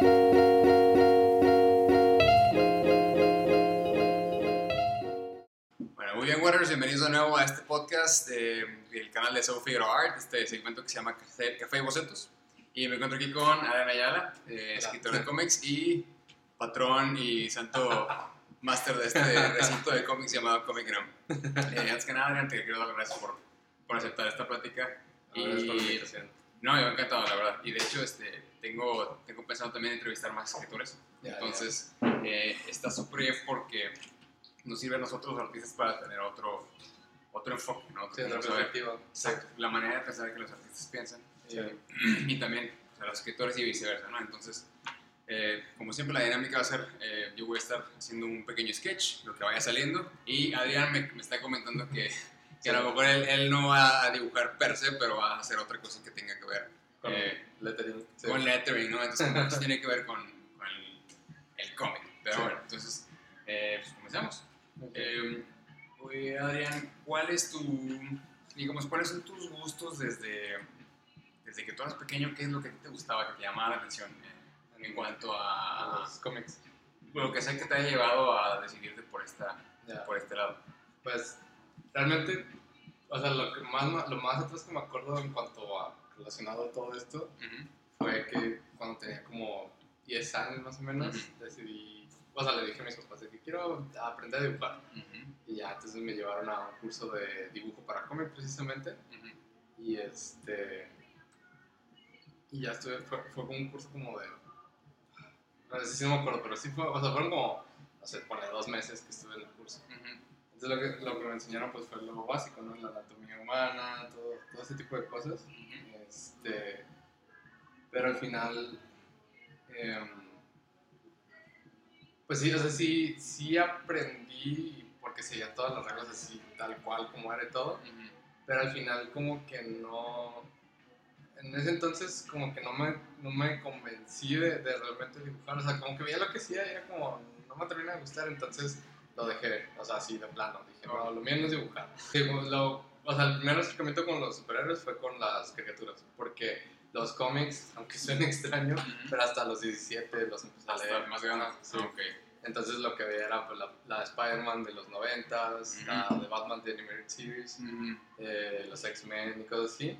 Bueno, muy bien, Waters, bienvenidos de nuevo a este podcast del canal de Soul Figaro Art, este segmento que se llama Café, y Bocetos. Y me encuentro aquí con Adrián Ayala, eh, escritor de cómics y patrón y santo máster de este recinto de cómics llamado Comic Gram. Eh, antes que nada, Adrián, te quiero dar las gracias por, por aceptar esta plática. Gracias por la invitación. No, yo encantado, la verdad. Y de hecho, este, tengo, tengo pensado también entrevistar más escritores. Ya, Entonces, eh, está súper porque nos sirve a nosotros los artistas para tener otro, otro enfoque, ¿no? Sí, perspectiva. Exacto, la manera de pensar que los artistas piensan. Sí. eh, y también o sea, los escritores y viceversa, ¿no? Entonces, eh, como siempre, la dinámica va a ser, eh, yo voy a estar haciendo un pequeño sketch, lo que vaya saliendo, y Adrián me, me está comentando que, que a lo mejor él, él no va a dibujar per se, pero va a hacer otra cosa que tenga que ver Con eh, lettering. Sí. con lettering, ¿no? Entonces, como que tiene que ver con, con el, el cómic. Pero Sí. bueno, entonces, eh, pues comencemos. Ok. Eh, oye, Adrián, ¿cuál es tu, digamos, cuáles son tus gustos desde, desde que tú eras pequeño? ¿Qué es lo que te gustaba, que te llamaba la atención eh, en cuanto A a, los cómics. lo que sea que te haya llevado a decidirte por, esta, Ya. por este lado? Pues realmente, o sea, lo, que más, lo más atrás que me acuerdo en cuanto a relacionado a todo esto fue que cuando tenía como 10 años más o menos, decidí, o sea, le dije a mis papás de que quiero aprender a dibujar. Y ya, entonces me llevaron a un curso de dibujo para cómic precisamente. Y este. Y ya estuve, fue, fue como un curso como de. No sé si no me acuerdo, pero sí fue, o sea, fueron como, no sé, ponle dos meses que estuve en el curso. Entonces lo que, lo que me enseñaron pues fue lo básico, ¿no? La anatomía humana, todo, todo ese tipo de cosas. Este, pero al final, em, pues sí, o sea, sí, sí aprendí porque seguía todas las reglas así, tal cual como era y todo, pero al final como que no, en ese entonces como que no me, no me convencí de, de realmente dibujar, o sea, como que veía lo que hacía y era como, no me termina de gustar, entonces lo dejé, o sea, así de plano, dije, no, lo mío no es dibujar. Sí, lo- o sea, el primer acercamiento con los superhéroes fue con las caricaturas, porque los cómics, aunque suene extraño, ujú. pero hasta los 17 los empecé a Hasta leer. más grande. Sí. Ah, ok. Entonces lo que veía era pues, la, la de Spider-Man de los 90s, la de Batman de Animated Series, Ujú, eh, los X-Men y cosas así.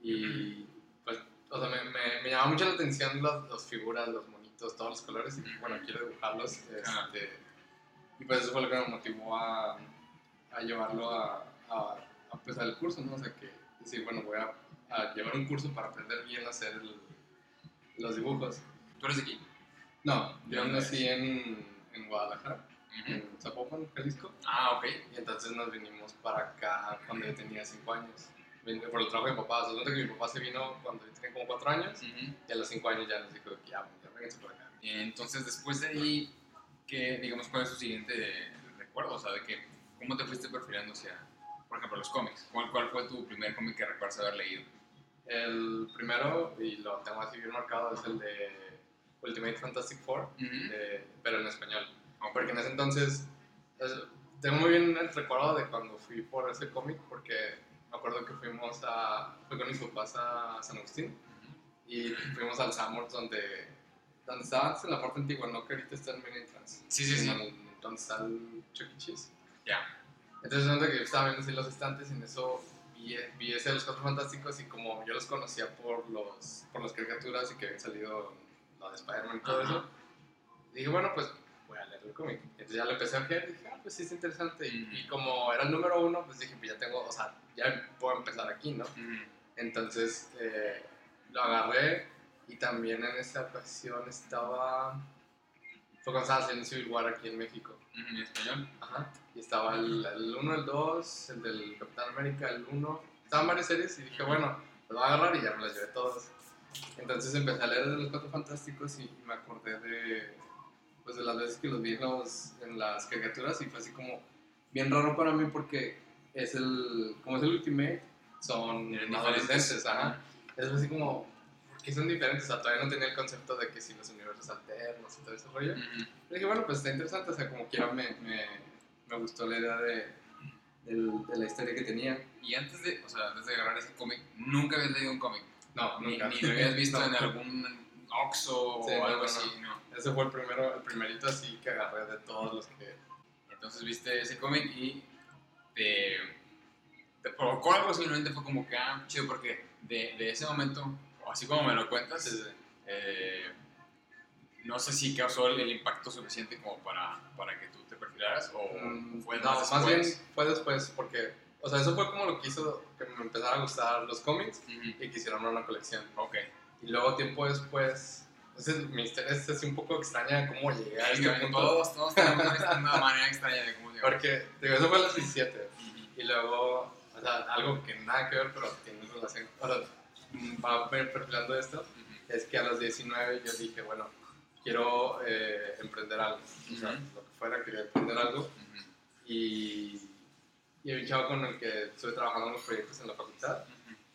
Y pues, o sea, me, me, me llamaba mucho la atención las las figuras, los monitos, todos los colores. Y bueno, quiero dibujarlos. Este, y pues eso fue lo que me motivó a, a llevarlo a, a, a empezar el curso, ¿no? O sea, que decir, bueno, voy a, a llevar un curso para aprender bien a hacer el- los dibujos. ¿Tú eres de aquí? No, ¿De yo nací en, en Guadalajara, Ujú. en Zapopan, Jalisco. Ah, ok. Y entonces nos vinimos para acá cuando yo tenía 5 años. Por el trabajo de mi papá. Nota que mi papá se vino cuando yo tenía como 4 años. Ujú. Y a los 5 años ya nos dijo que ya, ya vénganse por acá. Y entonces, después de ahí, ¿qué, digamos, cuál es tu siguiente recuerdo? O sea, de que, ¿cómo te fuiste perfilando hacia, por ejemplo, los cómics? ¿Cuál, cuál fue tu primer cómic que recuerdas haber leído? El primero, y lo tengo así bien marcado, es el de Ultimate Fantastic Four, de- pero en español. Porque en ese entonces, es- tengo muy bien el recuerdo de cuando fui por ese cómic, porque me acuerdo que fuimos a, fui con mis papás a San Agustín. y fuimos al Summers donde, donde estaba antes en la parte antigua, no que ahorita está en Main Entrance. Sí, sí, sí. En el- donde está el Chuck E. Cheese. Ya. Entonces, donde que yo estaba viendo así los estantes y en eso vi, vi ese de los Cuatro Fantásticos y como yo los conocía por, los, por las caricaturas y que habían salido la de Spider-Man y todo Ajá. eso, dije, bueno, pues voy a leer el cómic. Entonces ya lo empecé a ver y dije, ah, pues sí, es interesante. Y, como era el número uno, pues dije, pues ya tengo, o sea, ya puedo empezar aquí, ¿no? Entonces eh, lo agarré y también en esa ocasión estaba. Fue cuando estaba haciendo Civil War aquí en México. En español. Ajá. Y estaba el 1, el 2, el del Capitán América, el 1. Estaban varias series y dije, bueno, lo voy a agarrar y ya me las llevé todas. Entonces empecé a leer de los Cuatro Fantásticos y me acordé de, pues, de las veces que los vi en, los- en las caricaturas y fue así como bien raro para mí porque es el, como es el Ultimate, son adolescentes, ajá. Es así como, ¿por qué son diferentes? O sea, todavía no tenía el concepto de que si los universos alternos y todo ese rollo. Ujú. Y dije, bueno, pues está interesante, o sea, como quiera me, me, me gustó la idea de, del- de la historia que tenía. Y antes de, o sea, antes de agarrar ese cómic, nunca habías leído un cómic. No, Ni, nunca. ni lo habías visto No. en algún Oxxo o algo así, ¿no? Ese fue el primero, el primerito así que agarré de todos los que... Entonces viste ese cómic y te, te provocó algo, simplemente fue como que, ah, chido, porque de, de ese momento, así como me lo cuentas, eh, no sé si causó el, impacto suficiente como para, para, que tú te perfilaras o mm, fue no, más bien fue después porque, o sea, eso fue como lo que hizo que me empezaran a gustar los cómics y quisieron una colección. Ok. Y luego tiempo después, entonces mi historia es así un poco extraña cómo llegué a este punto. Todos, todos tenemos una manera extraña de cómo llegar. Porque, digo, eso fue a los 17. Y luego, o sea, algo que nada que ver, pero tiene relación, o sea, va perfilando esto, es que a los 19 yo dije, bueno, quiero eh, emprender algo. O sea, lo que fuera, quería emprender algo. Y, y hay un chavo con el que estuve trabajando en los proyectos en la facultad,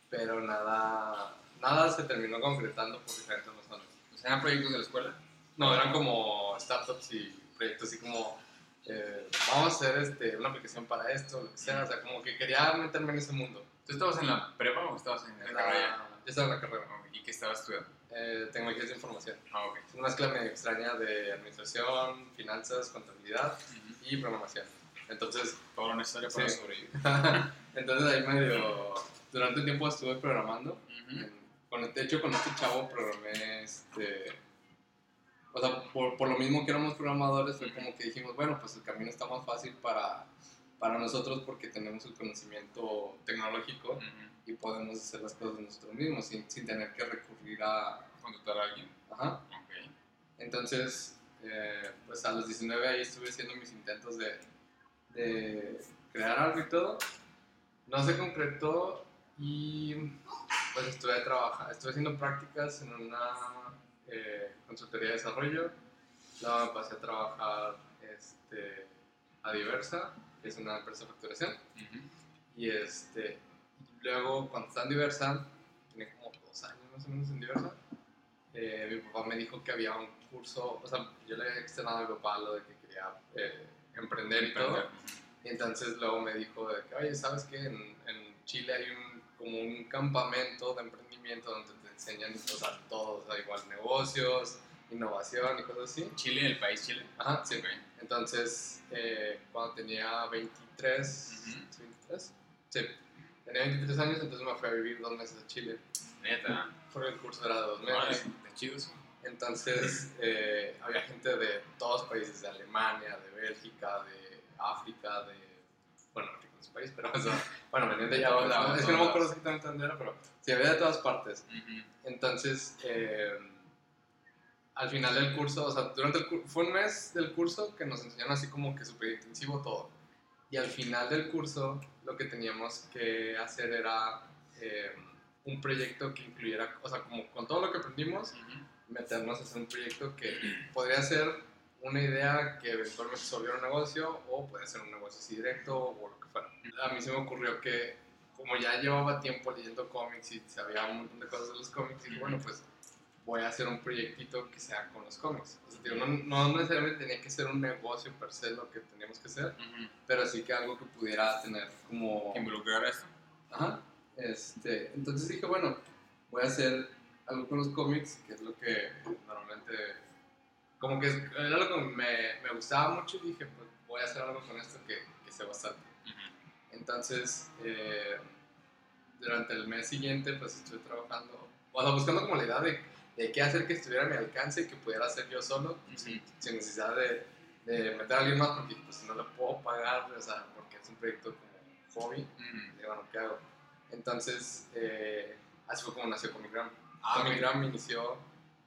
pero nada, nada se terminó concretando por diferentes razones. ¿O sea, eran proyectos de la escuela? No, eran como startups y proyectos así como, eh, vamos a hacer este, una aplicación para esto, lo que sea. O sea, como que quería meterme en ese mundo. ¿Tú estabas en la prepa o estabas en la, carrera? Yo estaba en la carrera. ¿Y qué estabas estudiando? Eh, tecnologías de información. Ah, ok. Es una mezcla medio extraña de administración, finanzas, contabilidad y programación. Entonces... Todo lo necesario para sobrevivir. Entonces ahí medio... Durante un tiempo estuve programando. con, de hecho, con este chavo programé este... O sea, por, por, lo mismo que éramos programadores, fue como que dijimos, bueno, pues el camino está más fácil para, para nosotros porque tenemos el conocimiento tecnológico y podemos hacer las cosas nosotros mismos sin, sin tener que recurrir a contratar a alguien. Ajá. Entonces, eh, pues a los 19 ahí estuve haciendo mis intentos de, de crear algo y todo. No se concretó y pues estuve, trabajando, estuve haciendo prácticas en una eh, consultoría de desarrollo. Luego pasé a trabajar este, a Diversa, que es una empresa de facturación. Y este, Luego, cuando estaba en Diversa, tenía como dos años más o menos en Diversa, eh, mi papá me dijo que había un curso, o sea, yo le había externado a mi papá lo de que quería eh, emprender y todo. Y entonces luego me dijo de que, oye, ¿sabes qué? En, en Chile hay un, como un campamento de emprendimiento donde te enseñan o sea, todo, o sea, igual negocios, innovación y cosas así. ¿Chile, el país Chile? Ajá, sí. Entonces, eh, cuando tenía 23, ¿23? Sí Tenía 23 años, entonces me fui a vivir dos meses a Chile. Neta. Porque el curso era de dos meses. de chidos. Entonces, eh, había gente de todos los países, de Alemania, de Bélgica, de África, de... Bueno, no es país, pero bueno, venían de allá. es que no me acuerdo exactamente dónde era, pero sí, había de todas partes. Entonces, eh, al final del curso, o sea, durante el fue un mes del curso que nos enseñaron así como que súper intensivo todo. Y al final del curso lo que teníamos que hacer era eh, un proyecto que incluyera, o sea, como con todo lo que aprendimos, meternos a hacer un proyecto que podría ser una idea que eventualmente se volviera un negocio o puede ser un negocio así directo o lo que fuera. A mí se me ocurrió que como ya llevaba tiempo leyendo cómics y sabía un montón de cosas de los cómics, dije, bueno, pues voy a hacer un proyectito que sea con los cómics. no, necesariamente tenía que ser un negocio per se lo que teníamos que hacer, pero sí que algo que pudiera tener como... Involucrar esto. Ajá. Este, entonces dije, bueno, voy a hacer algo con los cómics, que es lo que normalmente... Como que era lo que me, me gustaba mucho y dije, pues voy a hacer algo con esto que, que sea bastante. Entonces, eh, durante el mes siguiente, pues estuve trabajando, o sea, buscando como la idea de de qué hacer que estuviera a mi alcance y que pudiera hacer yo solo, sin, necesidad de, de, meter a alguien más, porque pues, no le puedo pagar, o sea, porque es un proyecto como hobby, y bueno, ¿qué hago? Entonces, eh, así fue como nació Comigram. Ah, Comigram inició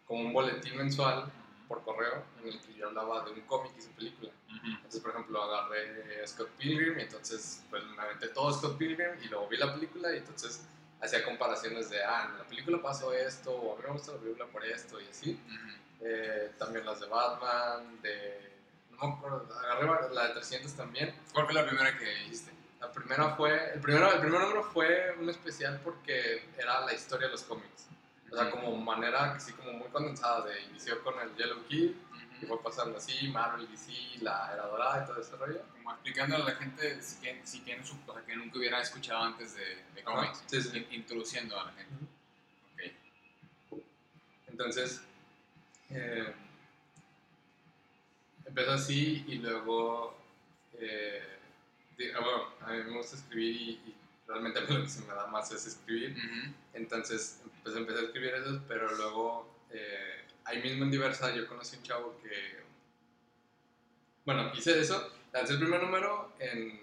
como un boletín mensual por correo en el que yo hablaba de un cómic y su película. Entonces, por ejemplo, agarré Scott Pilgrim y entonces pues, me aventé todo Scott Pilgrim y luego vi la película y entonces hacía comparaciones de, ah, en la película pasó esto, o a mí me gusta la película por esto, y así. Eh, también las de Batman, de... No me acuerdo, agarré la de 300 también. ¿Cuál fue la primera que hiciste? La primera fue, el, primero, el primer número fue un especial porque era la historia de los cómics. O sea, como manera, así como muy condensada, de inició con el Yellow Kid, y fue pasando así, Marvel, DC, la Era Dorada y todo ese rollo. Como explicando a la gente si, que, si tiene su, o sea, que nunca hubiera escuchado antes de, de cómics, introduciendo a la gente. Ok. Entonces, Eh, empezó así y luego, eh, ah, bueno, a mí me gusta escribir y, realmente a mí lo que se me da más es escribir. Entonces, pues empecé a escribir eso, pero luego, eh, ahí mismo en Diversa, yo conocí un chavo que, bueno, hice eso, lancé el primer número en,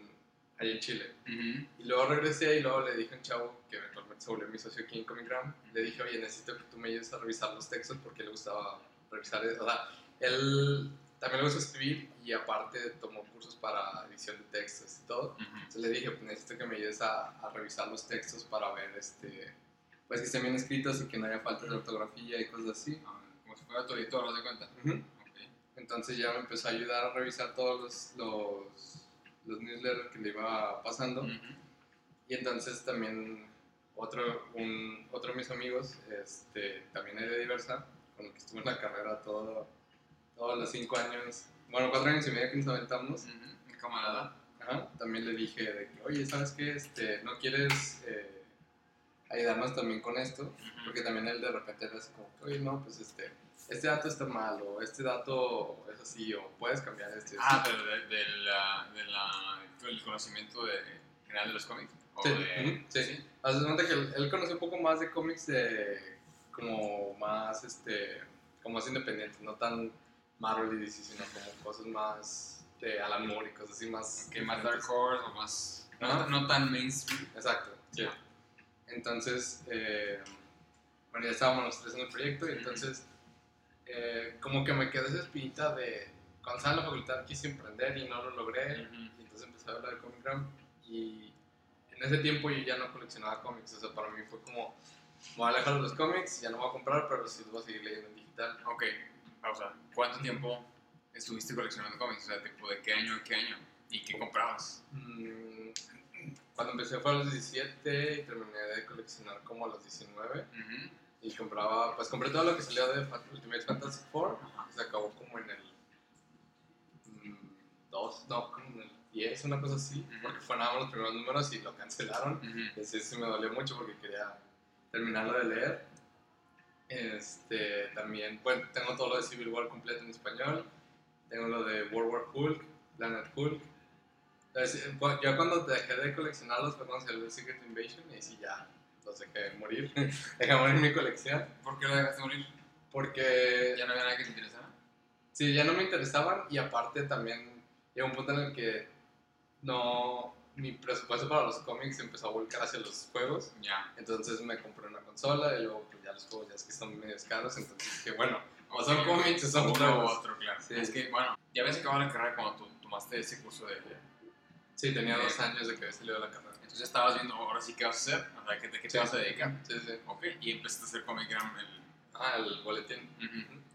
ahí en Chile. Y luego regresé y luego le dije a un chavo que eventualmente se volvió mi socio aquí en Comicgram, le dije, oye, necesito que tú me ayudes a revisar los textos porque le gustaba revisar, o sea, él también le gusta escribir y aparte tomó cursos para edición de textos y todo. Entonces le dije, pues necesito que me ayudes a, a, revisar los textos para ver, este, pues que estén bien escritos y que no haya falta de ortografía y cosas así. Ah, si fuera tu editor, ¿no de cuenta? Entonces ya me empezó a ayudar a revisar todos los, los, los newsletters que le iba pasando. Y entonces también otro, un, otro de mis amigos, este, también es de Diversa, con el que estuve en la carrera todo todos los cinco años, bueno, cuatro años y medio que nos aventamos. Mi camarada. Ajá, también le dije de que, oye, ¿sabes qué? Este, ¿No quieres eh, ayudarnos también con esto? Porque también él de repente era así como, oye, no, pues este, este dato está mal, o este dato es así, o puedes cambiar este. Ah, pero del de, la, de el conocimiento de, general de los cómics. sí, de, sí. sí. que él, él conoce un poco más de cómics de, como más, este, como más independientes, no tan Marvel y DC, sino como cosas más de Alan Moore y cosas así más... Que más Dark Horse o más... No, tan mainstream. Exacto, sí. Entonces, eh, bueno, ya estábamos los tres en el proyecto y entonces eh, como que me quedé esa espinita de... Cuando estaba en la facultad quise emprender y no lo logré, y entonces empecé a hablar de Comic y en ese tiempo yo ya no coleccionaba cómics, o sea, para mí fue como, voy a alejar de los cómics, ya no voy a comprar, pero sí voy a seguir leyendo en digital. Ok, pausa. ¿Cuánto tiempo estuviste coleccionando cómics? O sea, tipo, ¿de qué año a qué año? ¿Y qué comprabas? Mm, cuando empecé fue a los 17 y terminé de coleccionar como a los 19. Y compraba, pues compré todo lo que salió de Ultimate Fantasy 4. Se acabó como en el 2, mm, no, como en el 10, una cosa así. Porque fue nada más los primeros números y lo cancelaron. Y así sí me dolió mucho porque quería terminarlo de leer. Este, también, bueno, tengo todo lo de Civil War completo en español. Tengo lo de World War Hulk, Planet Hulk. Entonces, yo cuando dejé de coleccionarlos fue cuando salió Secret Invasion y sí ya los dejé morir. dejé morir mi colección. ¿Por qué lo dejaste morir? Porque... ¿Ya no había nada que te interesara? Sí, ya no me interesaban y aparte también llegó un punto en el que no mi presupuesto para los cómics empezó a volcar hacia los juegos. Ya. Entonces me compré una consola y luego pues ya los juegos ya es que son medio caros, entonces que bueno, o son cómics o son uno u otro, claro. Sí. Es que bueno, ya habías acabado la carrera cuando tú tomaste ese curso de... Sí, tenía dos años de que había salido de la carrera. Entonces estabas viendo ahora sí qué vas a hacer, o sea, ¿qué, qué te vas a dedicar? Sí, sí. Ok, y empezaste a hacer Comic Gram el... Ah, el boletín.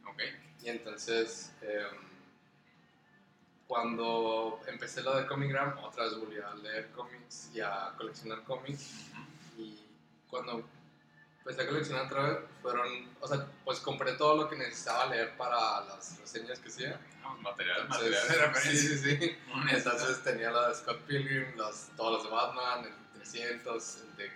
Ok. Y entonces... Eh, cuando empecé lo de Comicgram, otra vez volví a leer cómics y a coleccionar cómics. Y cuando empecé a coleccionar otra vez, fueron, o sea, pues compré todo lo que necesitaba leer para las reseñas que hacía. material, material de referencia. Sí, sí, sí. Entonces tenía la de Scott Pilgrim, los, todos los de Batman, el 300, el de...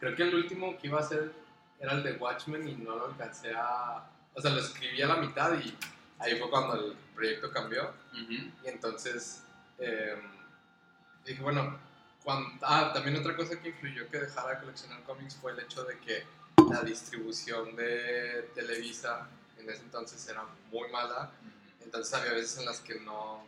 Creo que el último que iba a ser era el de Watchmen y no lo alcancé a... O sea, lo escribí a la mitad y ahí fue cuando el proyecto cambió. Y entonces em, dije, bueno, cuando, ah, también otra cosa que influyó que dejara de coleccionar cómics fue el hecho de que la distribución de Televisa en ese entonces era muy mala. Entonces había veces en las que no,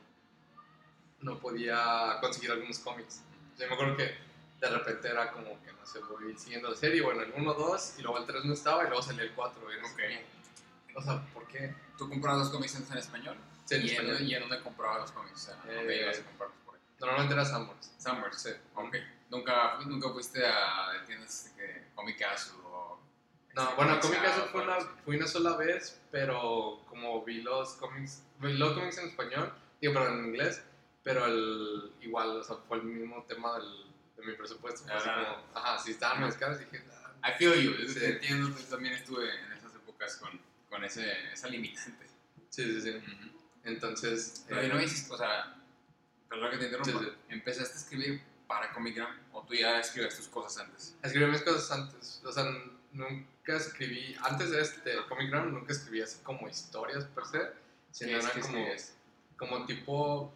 no podía conseguir algunos cómics. Yo me acuerdo que de repente era como que no sé, voy siguiendo la serie, bueno, el 1, 2, y luego el 3 no estaba, y luego salía el 4. Y o sea, ¿por qué? ¿Tú comprabas los cómics en español? Sí, en ¿Y, español. En, ¿Y en dónde comprabas los cómics? O sea, ¿dónde eh, ibas a comprarlos por ahí? Normalmente era Summers. Summers, sí. Ok. ¿Nunca, ¿Nunca fuiste a tiendas que Comicazo o...? No, bueno, Comicazo fue una, fui una sola vez, pero como vi los cómics, vi los cómics en español, digo, pero en inglés, pero el, igual, o sea, fue el mismo tema del, de mi presupuesto. Fue así como, ajá, si estaban más caros, dije... Ah, I feel you, sí. entiendo, también estuve en esas épocas con, con ese, esa limitante. Sí, sí, sí. Entonces. Pero eh, no hiciste, o sea, perdón que te interrumpa. ¿Empezaste a escribir para Comic o tú ya escribías tus cosas antes? Escribí mis cosas antes. O sea, nunca escribí, antes de este Comic Gram, nunca escribí así como historias per se, sino que como, escribes? como tipo,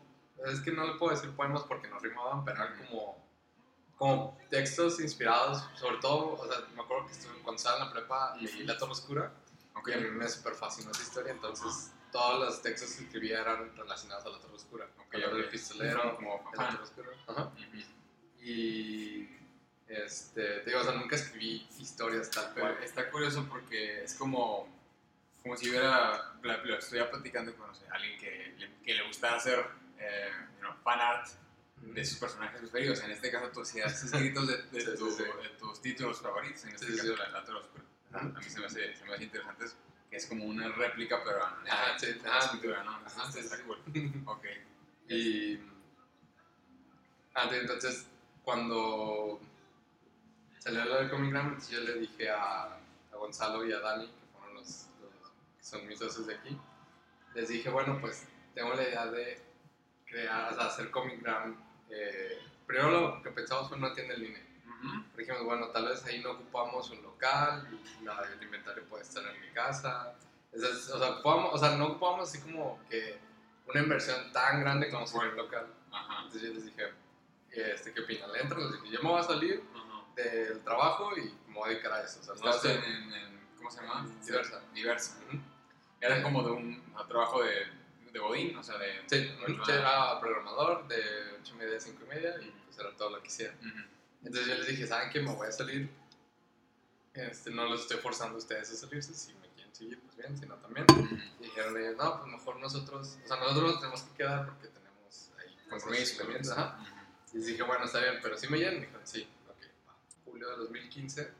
es que no le puedo decir poemas porque no rimaban, pero eran como, como textos inspirados, sobre todo, o sea, me acuerdo que estuve, cuando estaba en la prepa leí La Torre Oscura, Ok. y a mí me super fascinó esa historia, entonces todos los textos que escribía eran relacionados a La Torre Oscura, Ok, el orden del ok. pistolero, Como el La. Torre Oscura, ajá. Y este, te digo, o sea, nunca escribí historias tal Pero cual. está curioso porque es como, como si hubiera, la- lo estuviera platicando con no sé, alguien que le, que le gusta hacer eh, you know, fan art de sus personajes preferidos. En este caso, tú hacías escritos de, de, Sí, tu- sí. de tus títulos favoritos. En este Sí, caso, la, la Torre Oscura. A mí se me, hace, se me hace interesante eso, que es como una réplica, pero en Ah, en ah, escritura, ¿no? ajá, Está- cool. Ok. Y. Ah, sí, entonces, cuando salió lo del Comic Gram, entonces yo le dije a, a Gonzalo y a Dani, que fueron los, los- que son mis socios de aquí, les dije, bueno, pues tengo la idea de crear, o sea, hacer Comic Gram. Eh, primero lo que pensamos fue una tienda en línea. Ujú. dijimos, bueno, tal vez ahí no ocupamos un local, el inventario puede estar en mi casa. Entonces, o, sea, ocupamos- o sea, no ocupamos así como que una inversión tan grande como si fuera un local. Entonces yo les dije, este, ¿qué opinan? ¿Le entran? Les dije, yo me voy a salir Ajá. Del trabajo y me voy a dedicar a eso. O sea, Estás estaba en, en- en- ¿cómo se llama? Diversa. Diversa. Ujú. Era como de un trabajo de, de Godín, o sea, de... Sí, sí, era programador de 8 y media a 5 y media y pues era todo lo que hiciera. Ujú. Entonces yo les dije, ¿saben qué? Me voy a salir. Este, no los estoy forzando a ustedes a salirse. Si me quieren seguir, pues bien, si no, también. Ujú. Y dijeron ellos, no, pues mejor nosotros, o sea, nosotros nos tenemos que quedar porque tenemos ahí Compromiso. compromisos. Ajá. Y les dije, bueno, está bien, pero si me llenan. Dijeron, sí. Julio de 2015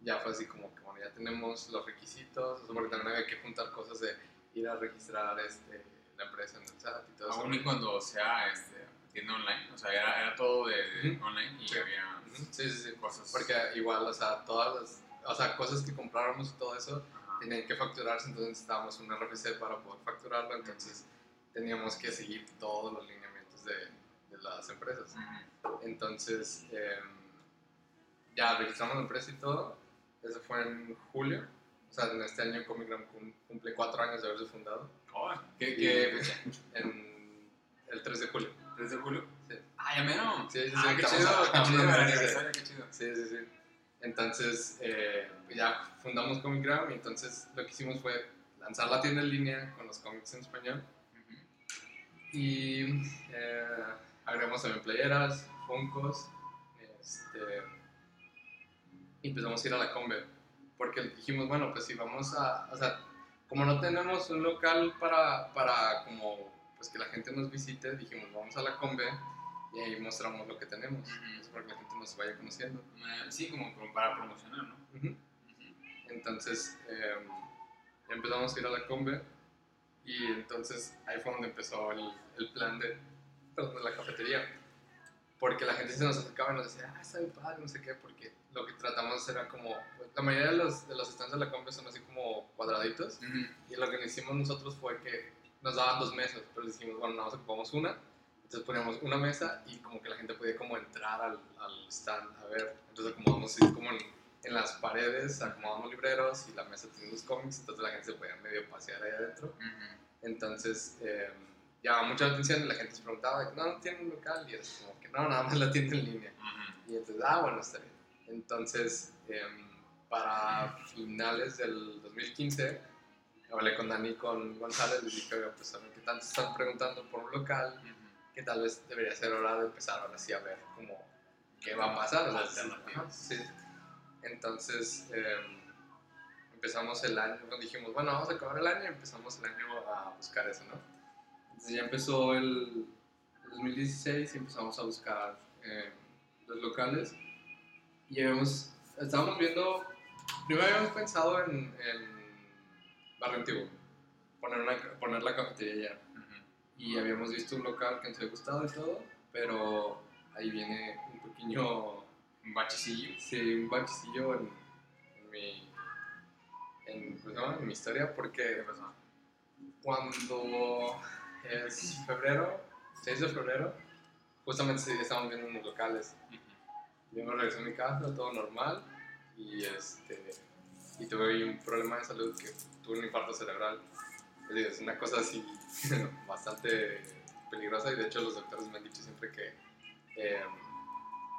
ya fue así como que, bueno, ya tenemos los requisitos, o sea, porque también había que juntar cosas de ir a registrar este, la empresa en el y todo eso. Aún y cuando sea este, tienda online, o sea, era, era todo de, de Ujú. online y Sí. había Ujú, Sí, sí, sí. cosas... Porque igual, o sea, todas las, o sea, cosas que compráramos y todo eso, Ajá. tenían que facturarse, entonces necesitábamos un RFC para poder facturarlo, entonces teníamos que seguir todos los lineamientos de, de las empresas. Entonces, em, ya registramos la empresa y todo, eso fue en julio, o sea, en este año Comic Gram cum- cumple cuatro años de haberse fundado, Oh, ¿Qué, qué fecha? en el 3 de julio. ¿3 de julio? Sí. Ya menos. Sí, sí, sí, Ah, qué chido, a- qué chido, qué chido. Sí, sí, sí. Entonces, eh, ya fundamos Comic Gram y entonces lo que hicimos fue lanzar la tienda en línea con los cómics en español y eh, agregamos también playeras, funcos, este, y empezamos a ir a la Combe porque dijimos, bueno, pues si vamos a, o sea, como no tenemos un local para, para como, pues que la gente nos visite, dijimos, vamos a la Combe y ahí mostramos lo que tenemos, Ujú. para que la gente nos vaya conociendo. Eh, Sí, como, para promocionar, ¿no? Ujú. Ujú. Entonces em, empezamos a ir a la Combe y entonces ahí fue donde empezó el, el plan de, perdón, de la cafetería. Porque la gente se nos acercaba y nos decía, ah, está bien padre, no sé qué, porque lo que tratamos era como, pues, la mayoría de los, de los stands de la Combe son así como cuadraditos Ujú. y lo que hicimos nosotros fue que nos daban dos mesas, pero dijimos, bueno, nada más ocupamos una. Entonces poníamos una mesa y como que la gente podía como entrar al, al stand a ver. Entonces acomodamos así como en, en las paredes, acomodamos libreros y la mesa tenía los cómics, entonces la gente se podía medio pasear ahí adentro. Ujú. Entonces eh, llamaba mucha atención y la gente se preguntaba, no, no tienen un local y era como que no, nada más la tienda en línea. Ujú. Y entonces, ah, bueno, está bien. Entonces, em, para finales del 2015, hablé con Dani y con González, les dije, oiga, pues saben que tanto están preguntando por un local, que tal vez debería ser hora de empezar ahora sí a ver cómo, qué va a pasar. o sea, Alternativas. ajá, Sí. Entonces, em, empezamos el año, dijimos, bueno, vamos a acabar el año, empezamos el año a buscar eso, ¿no? Entonces ya empezó el 2016 y empezamos a buscar em, los locales y habíamos, estábamos viendo, primero habíamos pensado en, en Barrio Antiguo, poner, una, poner la cafetería allá. Y habíamos visto un local que nos había gustado y todo, pero ahí viene un pequeño, Un bachecillo. sí, un bachecillo en, en mi, en, mi historia, porque cuando es febrero, 6 de febrero, justamente estábamos viendo unos locales. Me regresé a mi casa, todo normal, y este, y tuve un problema de salud que tuve un infarto cerebral. Es una cosa así bastante peligrosa y de hecho los doctores me han dicho siempre que, eh,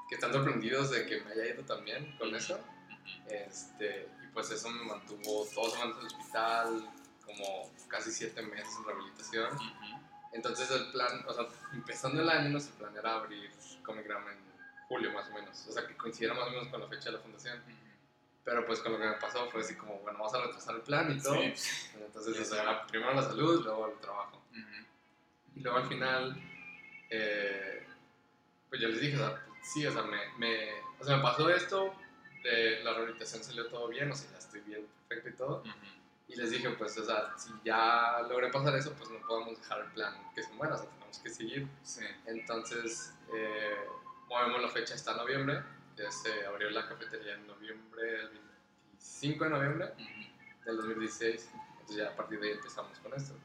que están sorprendidos de que me haya ido también con eso. Este, y pues eso me mantuvo dos semanas en el hospital, como casi siete meses en rehabilitación. Entonces el plan, o sea, empezando el año, nuestro plan era abrir Comic en julio más o menos, o sea, que coincidiera más o menos con la fecha de la fundación. Pero pues con lo que me pasó fue así como, bueno, vamos a retrasar el plan y todo. Entonces, o sea, primero la salud, luego el trabajo. Y luego al final, eh, pues yo les dije, o sea, sí, o sea, me, me, o sea, me pasó esto, de la rehabilitación salió todo bien, o sea, ya estoy bien, perfecto y todo. Y les dije, pues, o sea, si ya logré pasar eso, pues no podemos dejar el plan que se muera, o sea, tenemos que seguir. Entonces, eh, movemos la fecha hasta noviembre ya se abrió la cafetería en noviembre, el 25 de noviembre del 2016. Entonces ya a partir de ahí empezamos con esto.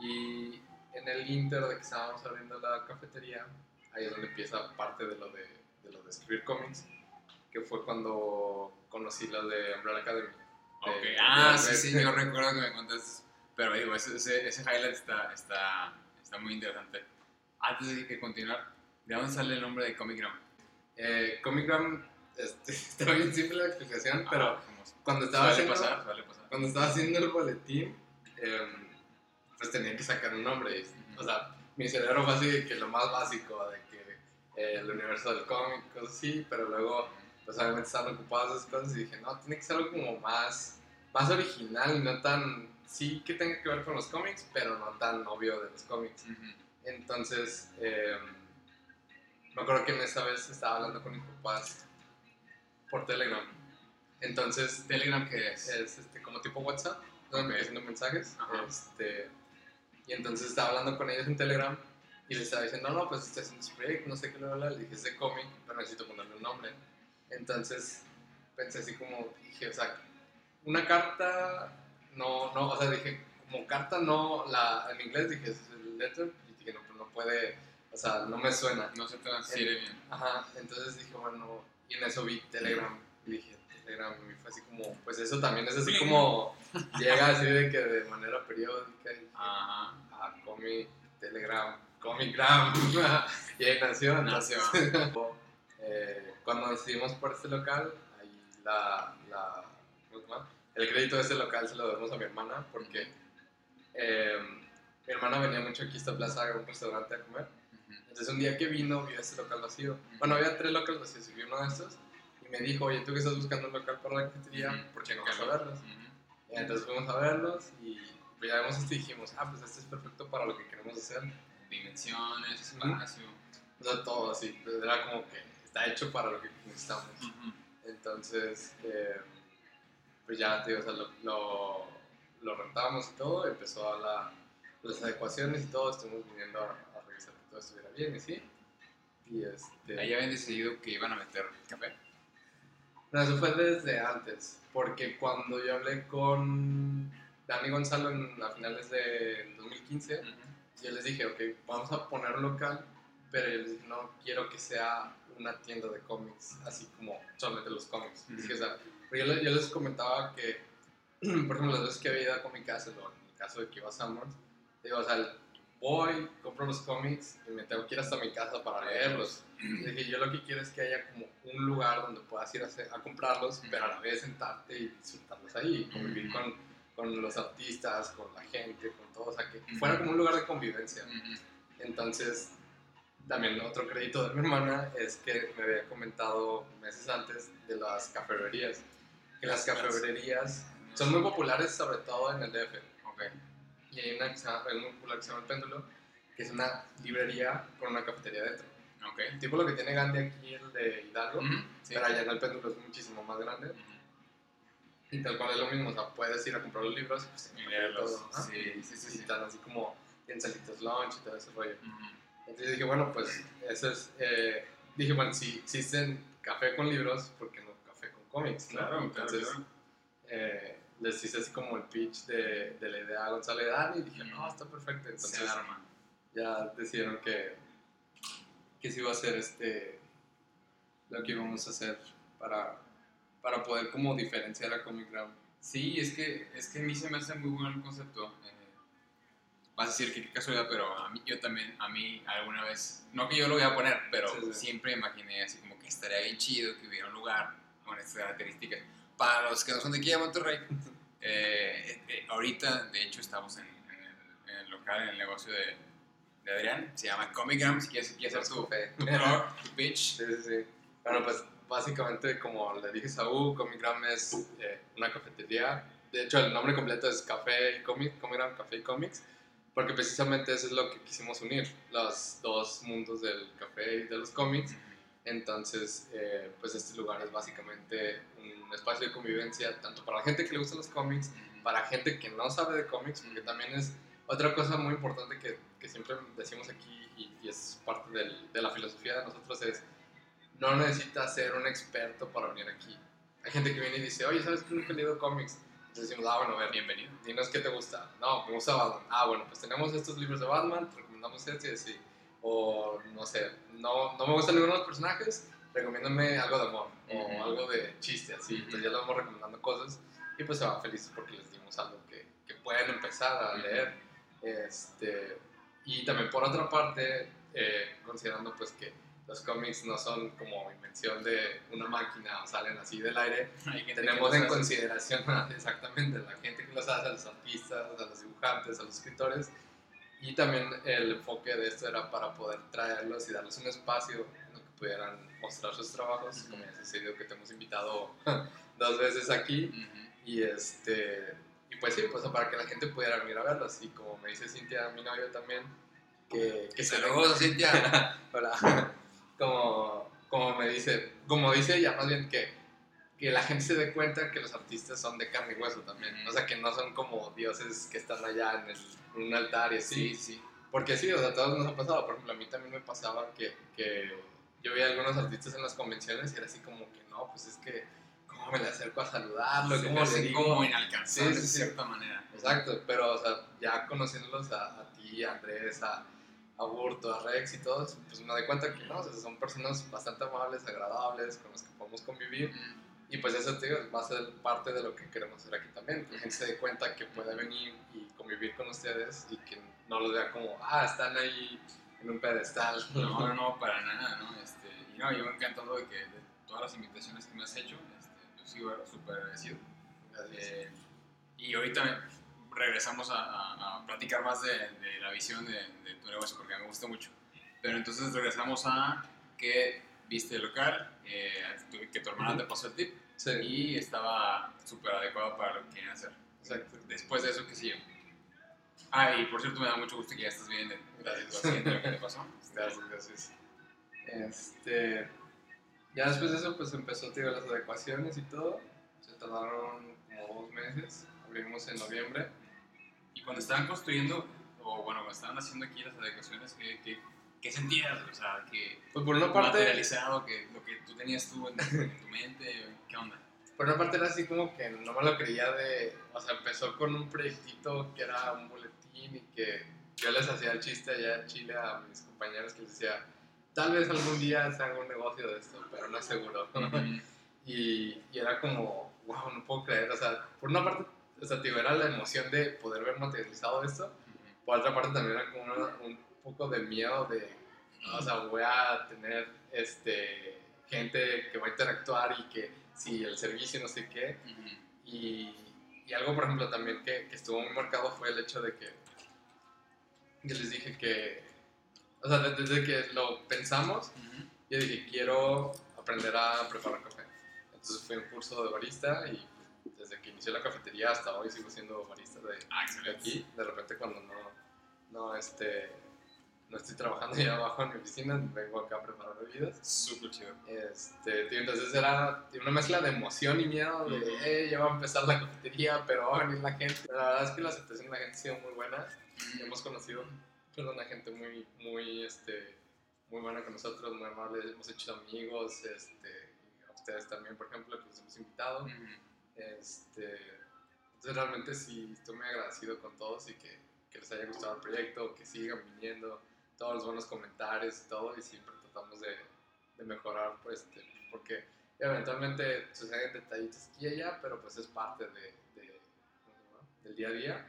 Y en el inter de que estábamos abriendo la cafetería, ahí es donde empieza parte de lo de, de lo de escribir cómics, que fue cuando conocí lo de Umbrella Academy. Okay. ah, sí, sí, yo recuerdo que me contaste. Pero digo, ese, ese, ese highlight está, está, está muy interesante. Antes de que continuar, ¿de dónde sale el nombre de Comic Gram? Eh, Comic este, está bien simple la explicación, ah, pero cuando estaba haciendo, pasar, cuando estaba haciendo el boletín, em, pues tenía que sacar un nombre. O sea, mi cerebro fue así de que lo más básico, de que eh, el universo del cómic, cosas así, pero luego, pues obviamente estaban ocupadas esas cosas y dije, no, tiene que ser algo como más, más original y no tan, sí que tenga que ver con los cómics, pero no tan obvio de los cómics. Entonces, eh, me acuerdo que en esa vez estaba hablando con mis papás por Telegram. Entonces, ¿Telegram qué es? Es este, como tipo WhatsApp, donde me haciendo mensajes. Este, y entonces estaba hablando con ellos en Telegram y les estaba diciendo, no, no, pues estoy haciendo un proyecto, no sé qué, le le dije, es de cómic, pero necesito ponerle un nombre. Entonces pensé así como, dije, o sea, una carta, no, no, o sea, dije, como carta no, la, en inglés dije, es el letter, y dije, no, pues no puede o sea, no me suena. No se transfiere bien. Ajá, entonces dije, bueno, y en eso vi Telegram. Y dije, Telegram, y fue así como, pues eso también es así como, llega así de que de manera periódica. Y Ajá. Ah, comi, Telegram, Comigram. y ahí nació. Nació. eh, cuando decidimos por este local, ahí la, la el crédito de este local se lo damos a mi hermana porque eh, mi hermana venía mucho aquí a esta plaza a un restaurante a comer entonces un día que vino, vio ese local vacío. Bueno, había tres locales vacíos y vio uno de estos y me dijo, oye, tú que estás buscando un local para la cafetería, ¿por qué no vas a verlos? Y entonces fuimos a verlos y pues ya vemos esto y dijimos, ah, pues este es perfecto para lo que queremos hacer. Dimensiones, espacio. O sea, todo así. Pues, era como que está hecho para lo que necesitamos. Entonces, eh, pues ya, o sea, lo, lo, lo, rentamos y todo, empezó a la, las adecuaciones y todo, estuvimos viniendo a, estuviera bien y sí. Y este... Ahí habían decidido que iban a meter café. No, eso fue desde antes, porque cuando yo hablé con Dani Gonzalo en, a finales de 2015, yo les dije, ok, vamos a poner local, pero yo les dije, no quiero que sea una tienda de cómics, así como solamente los cómics. o sea, yo, yo, les comentaba que, por ejemplo, las veces que había ido a Comic Castle, o en el caso de que iba a Summers, digo, o sea, voy, compro los cómics y me tengo que ir hasta mi casa para leerlos. Dije, yo lo que quiero es que haya como un lugar donde puedas ir a, comprarlos, pero a la vez sentarte y disfrutarlos ahí, convivir con, con, los artistas, con la gente, con todo, o sea, que fuera como un lugar de convivencia. Entonces, también otro crédito de mi hermana es que me había comentado meses antes de las cafeterías, que las cafeterías son muy populares sobre todo en el DF. Okay y hay una que se llama, muy popular que se llama El Péndulo, que es una librería con una cafetería dentro. Okay. Tipo lo que tiene Gandhi aquí, el de Hidalgo, pero allá en el péndulo es muchísimo más grande. Y tal cual es lo mismo, o sea, puedes ir a comprar los libros pues, y leerlos. Sí, sí, sí, sí. Están así como en salitas lunch y todo ese rollo. Entonces dije, bueno, pues eso es. Eh, dije, bueno, si existen café con libros, ¿por qué no café con cómics? Claro, Entonces, Eh, les hice así como el pitch de, de la idea a Gonzalo y Dani y dije, no, está perfecto. Entonces ya decidieron que, que se iba a hacer este, lo que íbamos a hacer para, para poder como diferenciar a Comic Gram. Sí, es que, es que a mí se me hace muy bueno el concepto. Eh, vas a decir que qué casualidad, pero a mí, yo también, a mí alguna vez, no que yo lo voy a poner, pero siempre imaginé así como que estaría bien chido que hubiera un lugar con estas características. Para los que no son de aquí de Monterrey, eh, eh, ahorita de hecho estamos en, el, local, en el negocio de, de Adrián, se llama Comic Gram, si quieres, quieres hacer tu, tu tu pitch. Sí, sí, sí. Bueno, pues básicamente, como le dije a Saúl, Comic Gram es eh, una cafetería. De hecho, el nombre completo es Café y Comic, Comic Gram Café y Comics, porque precisamente eso es lo que quisimos unir, los dos mundos del café y de los cómics. Entonces, eh, pues este lugar es básicamente un espacio de convivencia, tanto para la gente que le gusta los cómics, para gente que no sabe de cómics, porque también es otra cosa muy importante que, que siempre decimos aquí y, y es parte del, de la filosofía de nosotros es no necesitas ser un experto para venir aquí. Hay gente que viene y dice, oye, ¿sabes que nunca he leído cómics? Entonces decimos, ah, bueno, bienvenido. Dinos qué te gusta. No, me gusta Batman. Ah, bueno, pues tenemos estos libros de Batman, te recomendamos este y así. O, no sé, no, no me gustan ninguno de los personajes, recomiéndame algo de amor o algo de chiste, así. Entonces ya le vamos recomendando cosas y pues se van felices porque les dimos algo que, que pueden empezar a leer. Este, y también por otra parte, eh, considerando pues que los cómics no son como invención de una máquina o salen así del aire. Tenemos en consideración exactamente la gente que los hace, a los artistas, a los dibujantes, a los escritores. Y también el enfoque de esto era para poder traerlos y darles un espacio en el que pudieran mostrar sus trabajos, como ya sucedido que te hemos invitado dos veces aquí. Y este y pues sí, pues para que la gente pudiera venir a verlos. Y como me dice Cintia, mi novio también, que, que se lo Cintia. Hola como, como me dice, como dice ella, más bien que, que la gente se dé cuenta que los artistas son de carne y hueso también. O sea, que no son como dioses que están allá en, un altar y así. Sí, sí. Porque sí, o sea, a todos nos ha pasado. Por ejemplo, a mí también me pasaba que, que yo veía a algunos artistas en las convenciones y era así como que no, pues es que, ¿cómo me le acerco a saludarlo? ¿Cómo le digo? Como inalcanzable de cierta manera. Exacto, pero, o sea, ya conociéndolos a, a ti, a Andrés, a a Burto, a Rex y todos, pues me doy cuenta que no, son personas bastante amables, agradables, con las que podemos convivir. Y pues eso te va a ser parte de lo que queremos hacer aquí también. Que la gente se dé cuenta que puede venir y convivir con ustedes y que no los vea como, ah, están ahí en un pedestal. No, no, no, para nada, ¿no? Este, y no, yo encantado de que de todas las invitaciones que me has hecho, este, yo sigo súper agradecido. Eh, y ahorita regresamos a, platicar más de, la visión de, tu negocio porque me gusta mucho. Pero entonces regresamos a que viste el local, eh, que tu hermana te pasó el tip y estaba súper adecuado para lo que querían hacer. Exacto. Después de eso, ¿qué siguió? Ah, y por cierto, me da mucho gusto que ya estás bien de, lo que te pasó. Gracias, gracias. Este, ya después de eso, pues empezó tío, las adecuaciones y todo. Se tardaron como dos meses. Abrimos en noviembre cuando estaban construyendo, o bueno, cuando estaban haciendo aquí las adecuaciones, ¿qué, qué, qué sentías? O sea, que pues por una parte, materializado, que lo que tú tenías tú en, tu mente, ¿qué onda? Por una parte era así como que no me lo creía de, o sea, empezó con un proyectito que era un boletín y que yo les hacía el chiste allá en Chile a mis compañeros que les decía, tal vez algún día se haga un negocio de esto, pero no es seguro. y, y, era como, wow, no puedo creer, o sea, por una parte o sea, era la emoción de poder ver materializado esto. Por otra parte, también era como un poco de miedo de, o sea, voy a tener este, gente que va a interactuar y que si el servicio no sé qué. y, y, algo, por ejemplo, también que, que, estuvo muy marcado fue el hecho de que yo les dije que, o sea, desde que lo pensamos, yo dije, quiero aprender a preparar café. Entonces fui a un curso de barista y desde que inicié la cafetería hasta hoy sigo siendo barista de, ah, aquí. De repente cuando no, no, este, no estoy trabajando ya abajo en mi oficina, vengo acá a preparar bebidas. Súper chido. Este, entonces era una mezcla de emoción y miedo de, ya va a empezar la cafetería, pero va a venir la gente. La verdad es que la aceptación de la gente ha sido muy buena. Hemos conocido una gente muy, muy, este, muy buena con nosotros, muy amable. Hemos hecho amigos, este, a ustedes también, por ejemplo, que los hemos invitado. Este, entonces realmente sí estoy muy agradecido con todos y que, que, les haya gustado el proyecto, que sigan viniendo, todos los buenos comentarios y todo, y siempre tratamos de, de mejorar, pues, este, porque eventualmente suceden detallitos aquí y allá, pero pues es parte de, de del día a día.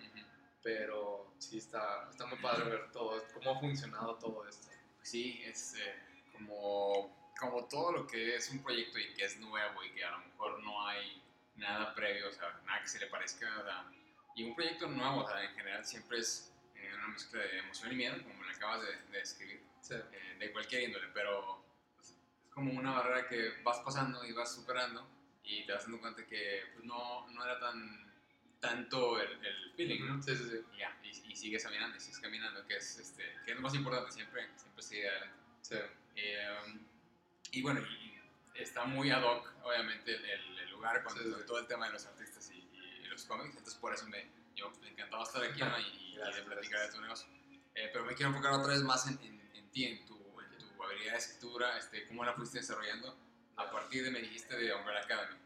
Pero sí está, está muy padre ver todo, cómo ha funcionado todo esto. Sí, es eh, como, como todo lo que es un proyecto y que es nuevo y que a lo mejor no hay nada previo, o sea, nada que se le parezca. y un proyecto nuevo, o sea, en general siempre es una mezcla de emoción y miedo, como me acabas de, describir, eh, de cualquier índole, pero pues, es como una barrera que vas pasando y vas superando y te vas dando cuenta que pues, no, no era tan tanto el, el feeling, ¿no? Sí, sí, sí. Y, ya, y, sigues caminando, y sigues caminando, que es, este, que es lo más importante, siempre, siempre sigue adelante. Sí. Eh, y bueno, y está muy ad hoc, obviamente, el, el lugar con todo el tema de los artistas y, los cómics, entonces por eso me, yo me encantaba estar aquí ¿no? y, de platicar de tu negocio. Eh, pero me quiero enfocar otra vez más en, en, ti, en tu, en tu, habilidad de escritura, este, cómo la fuiste desarrollando a partir de, me dijiste, de Umbrella Academy.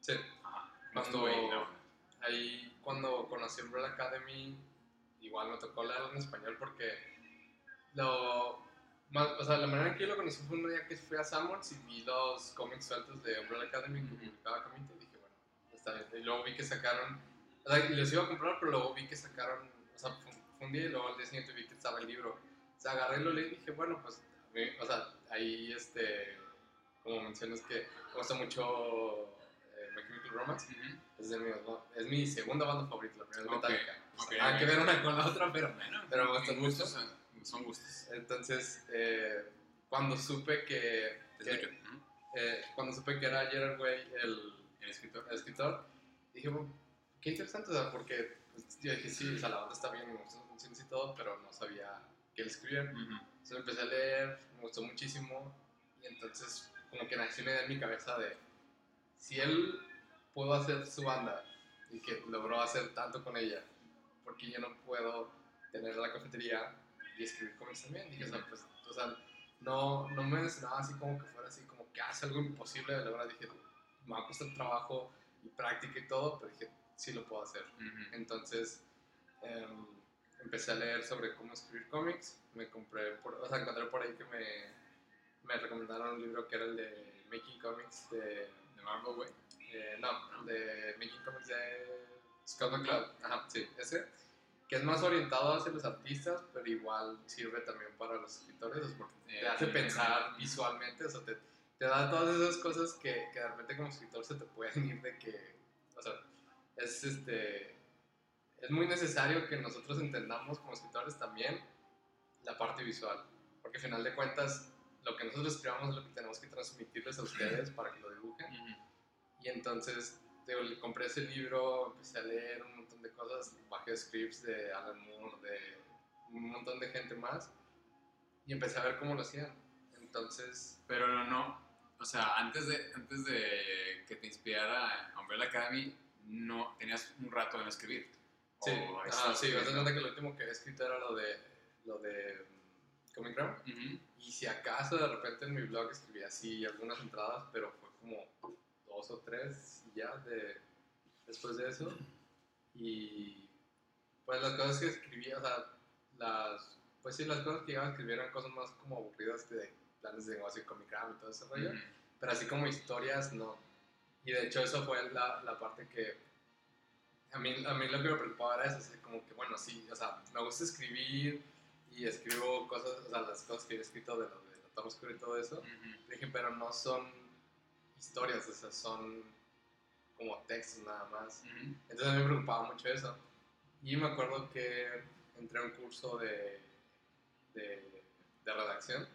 Sí. Ajá. Cuando, ahí, cuando conocí Umbrella Academy, igual me tocó leerlo en español porque lo, o sea, la manera en que yo lo conocí fue un día que fui a Summers y vi los cómics sueltos de Umbrella Academy que publicaba Camito y dije, bueno, está bien. Y luego vi que sacaron, o sea, los iba a comprar, pero luego vi que sacaron, o sea, fue un día y luego al día siguiente vi que estaba el libro. O sea, agarré lo leí y dije, bueno, pues, o sea, ahí, este, como mencionas que me gusta mucho eh, My Chemical Romance, es, mi, es, mi, segunda banda favorita, la primera es Metallica. Okay, okay, que ver una con la otra, pero, bueno, pero me gusta mucho son gustos. Entonces, eh, cuando supe que, eh, cuando supe que era Gerard Way el, el, escritor. el escritor, dije, bueno, qué interesante, porque pues, yo dije, sí, o la banda está bien, me gustó y todo, pero no sabía que él escribía. Entonces empecé a leer, me gustó muchísimo, y entonces como que nació una idea en mi cabeza de, si él pudo hacer su banda y que logró hacer tanto con ella, porque yo no puedo tener la cafetería y escribir cómics también. Dije, o sea, pues, o sea, no, no me nada así como que fuera así, como que hace algo imposible de lograr. Dije, me va a costar trabajo y práctica y todo, pero dije, sí lo puedo hacer. Entonces, em, empecé a leer sobre cómo escribir cómics. Me compré, por, o sea, encontré por ahí que me, me recomendaron un libro que era el de Making Comics de, de Marvel Way. Eh, no, de Making Comics de Scott McCloud. Ajá, sí, ese que es más orientado hacia los artistas, pero igual sirve también para los escritores, porque te eh, hace pensar visualmente, o sea, te, te, da todas esas cosas que, que de repente como escritor se te pueden ir de que, o sea, es, este, es muy necesario que nosotros entendamos como escritores también la parte visual, porque al final de cuentas lo que nosotros escribamos es lo que tenemos que transmitirles a ustedes para que lo dibujen, y entonces te, compré ese libro, empecé a leer un montón de cosas, bajé scripts de Alan Moore, de un montón de gente más, y empecé a ver cómo lo hacían. Entonces... Pero no, no, o sea, antes de, antes de que te inspirara Umbrella Academy, no, tenías un rato en escribir. Sí, ah, sí, me cuenta que lo último que he escrito era lo de, lo de mm, Comic Gram. Y si acaso de repente en mi blog escribí así algunas entradas, pero fue como dos o tres ya de, después de eso. Y pues las cosas que escribía, o sea, las, pues sí, las cosas que iba a escribir eran cosas más como aburridas de planes de negocio y comic y todo ese rollo. Pero así como historias, no. Y de hecho eso fue la, la parte que a mí, a mí lo que me preocupaba era eso, como que bueno, sí, o sea, me gusta escribir y escribo cosas, o sea, las cosas que he escrito de lo de la Tom Oscuro y todo eso. Dije, pero no son historias, o sea, son como textos nada más. Entonces a mí me preocupaba mucho eso. Y me acuerdo que entré a un curso de, de, de redacción,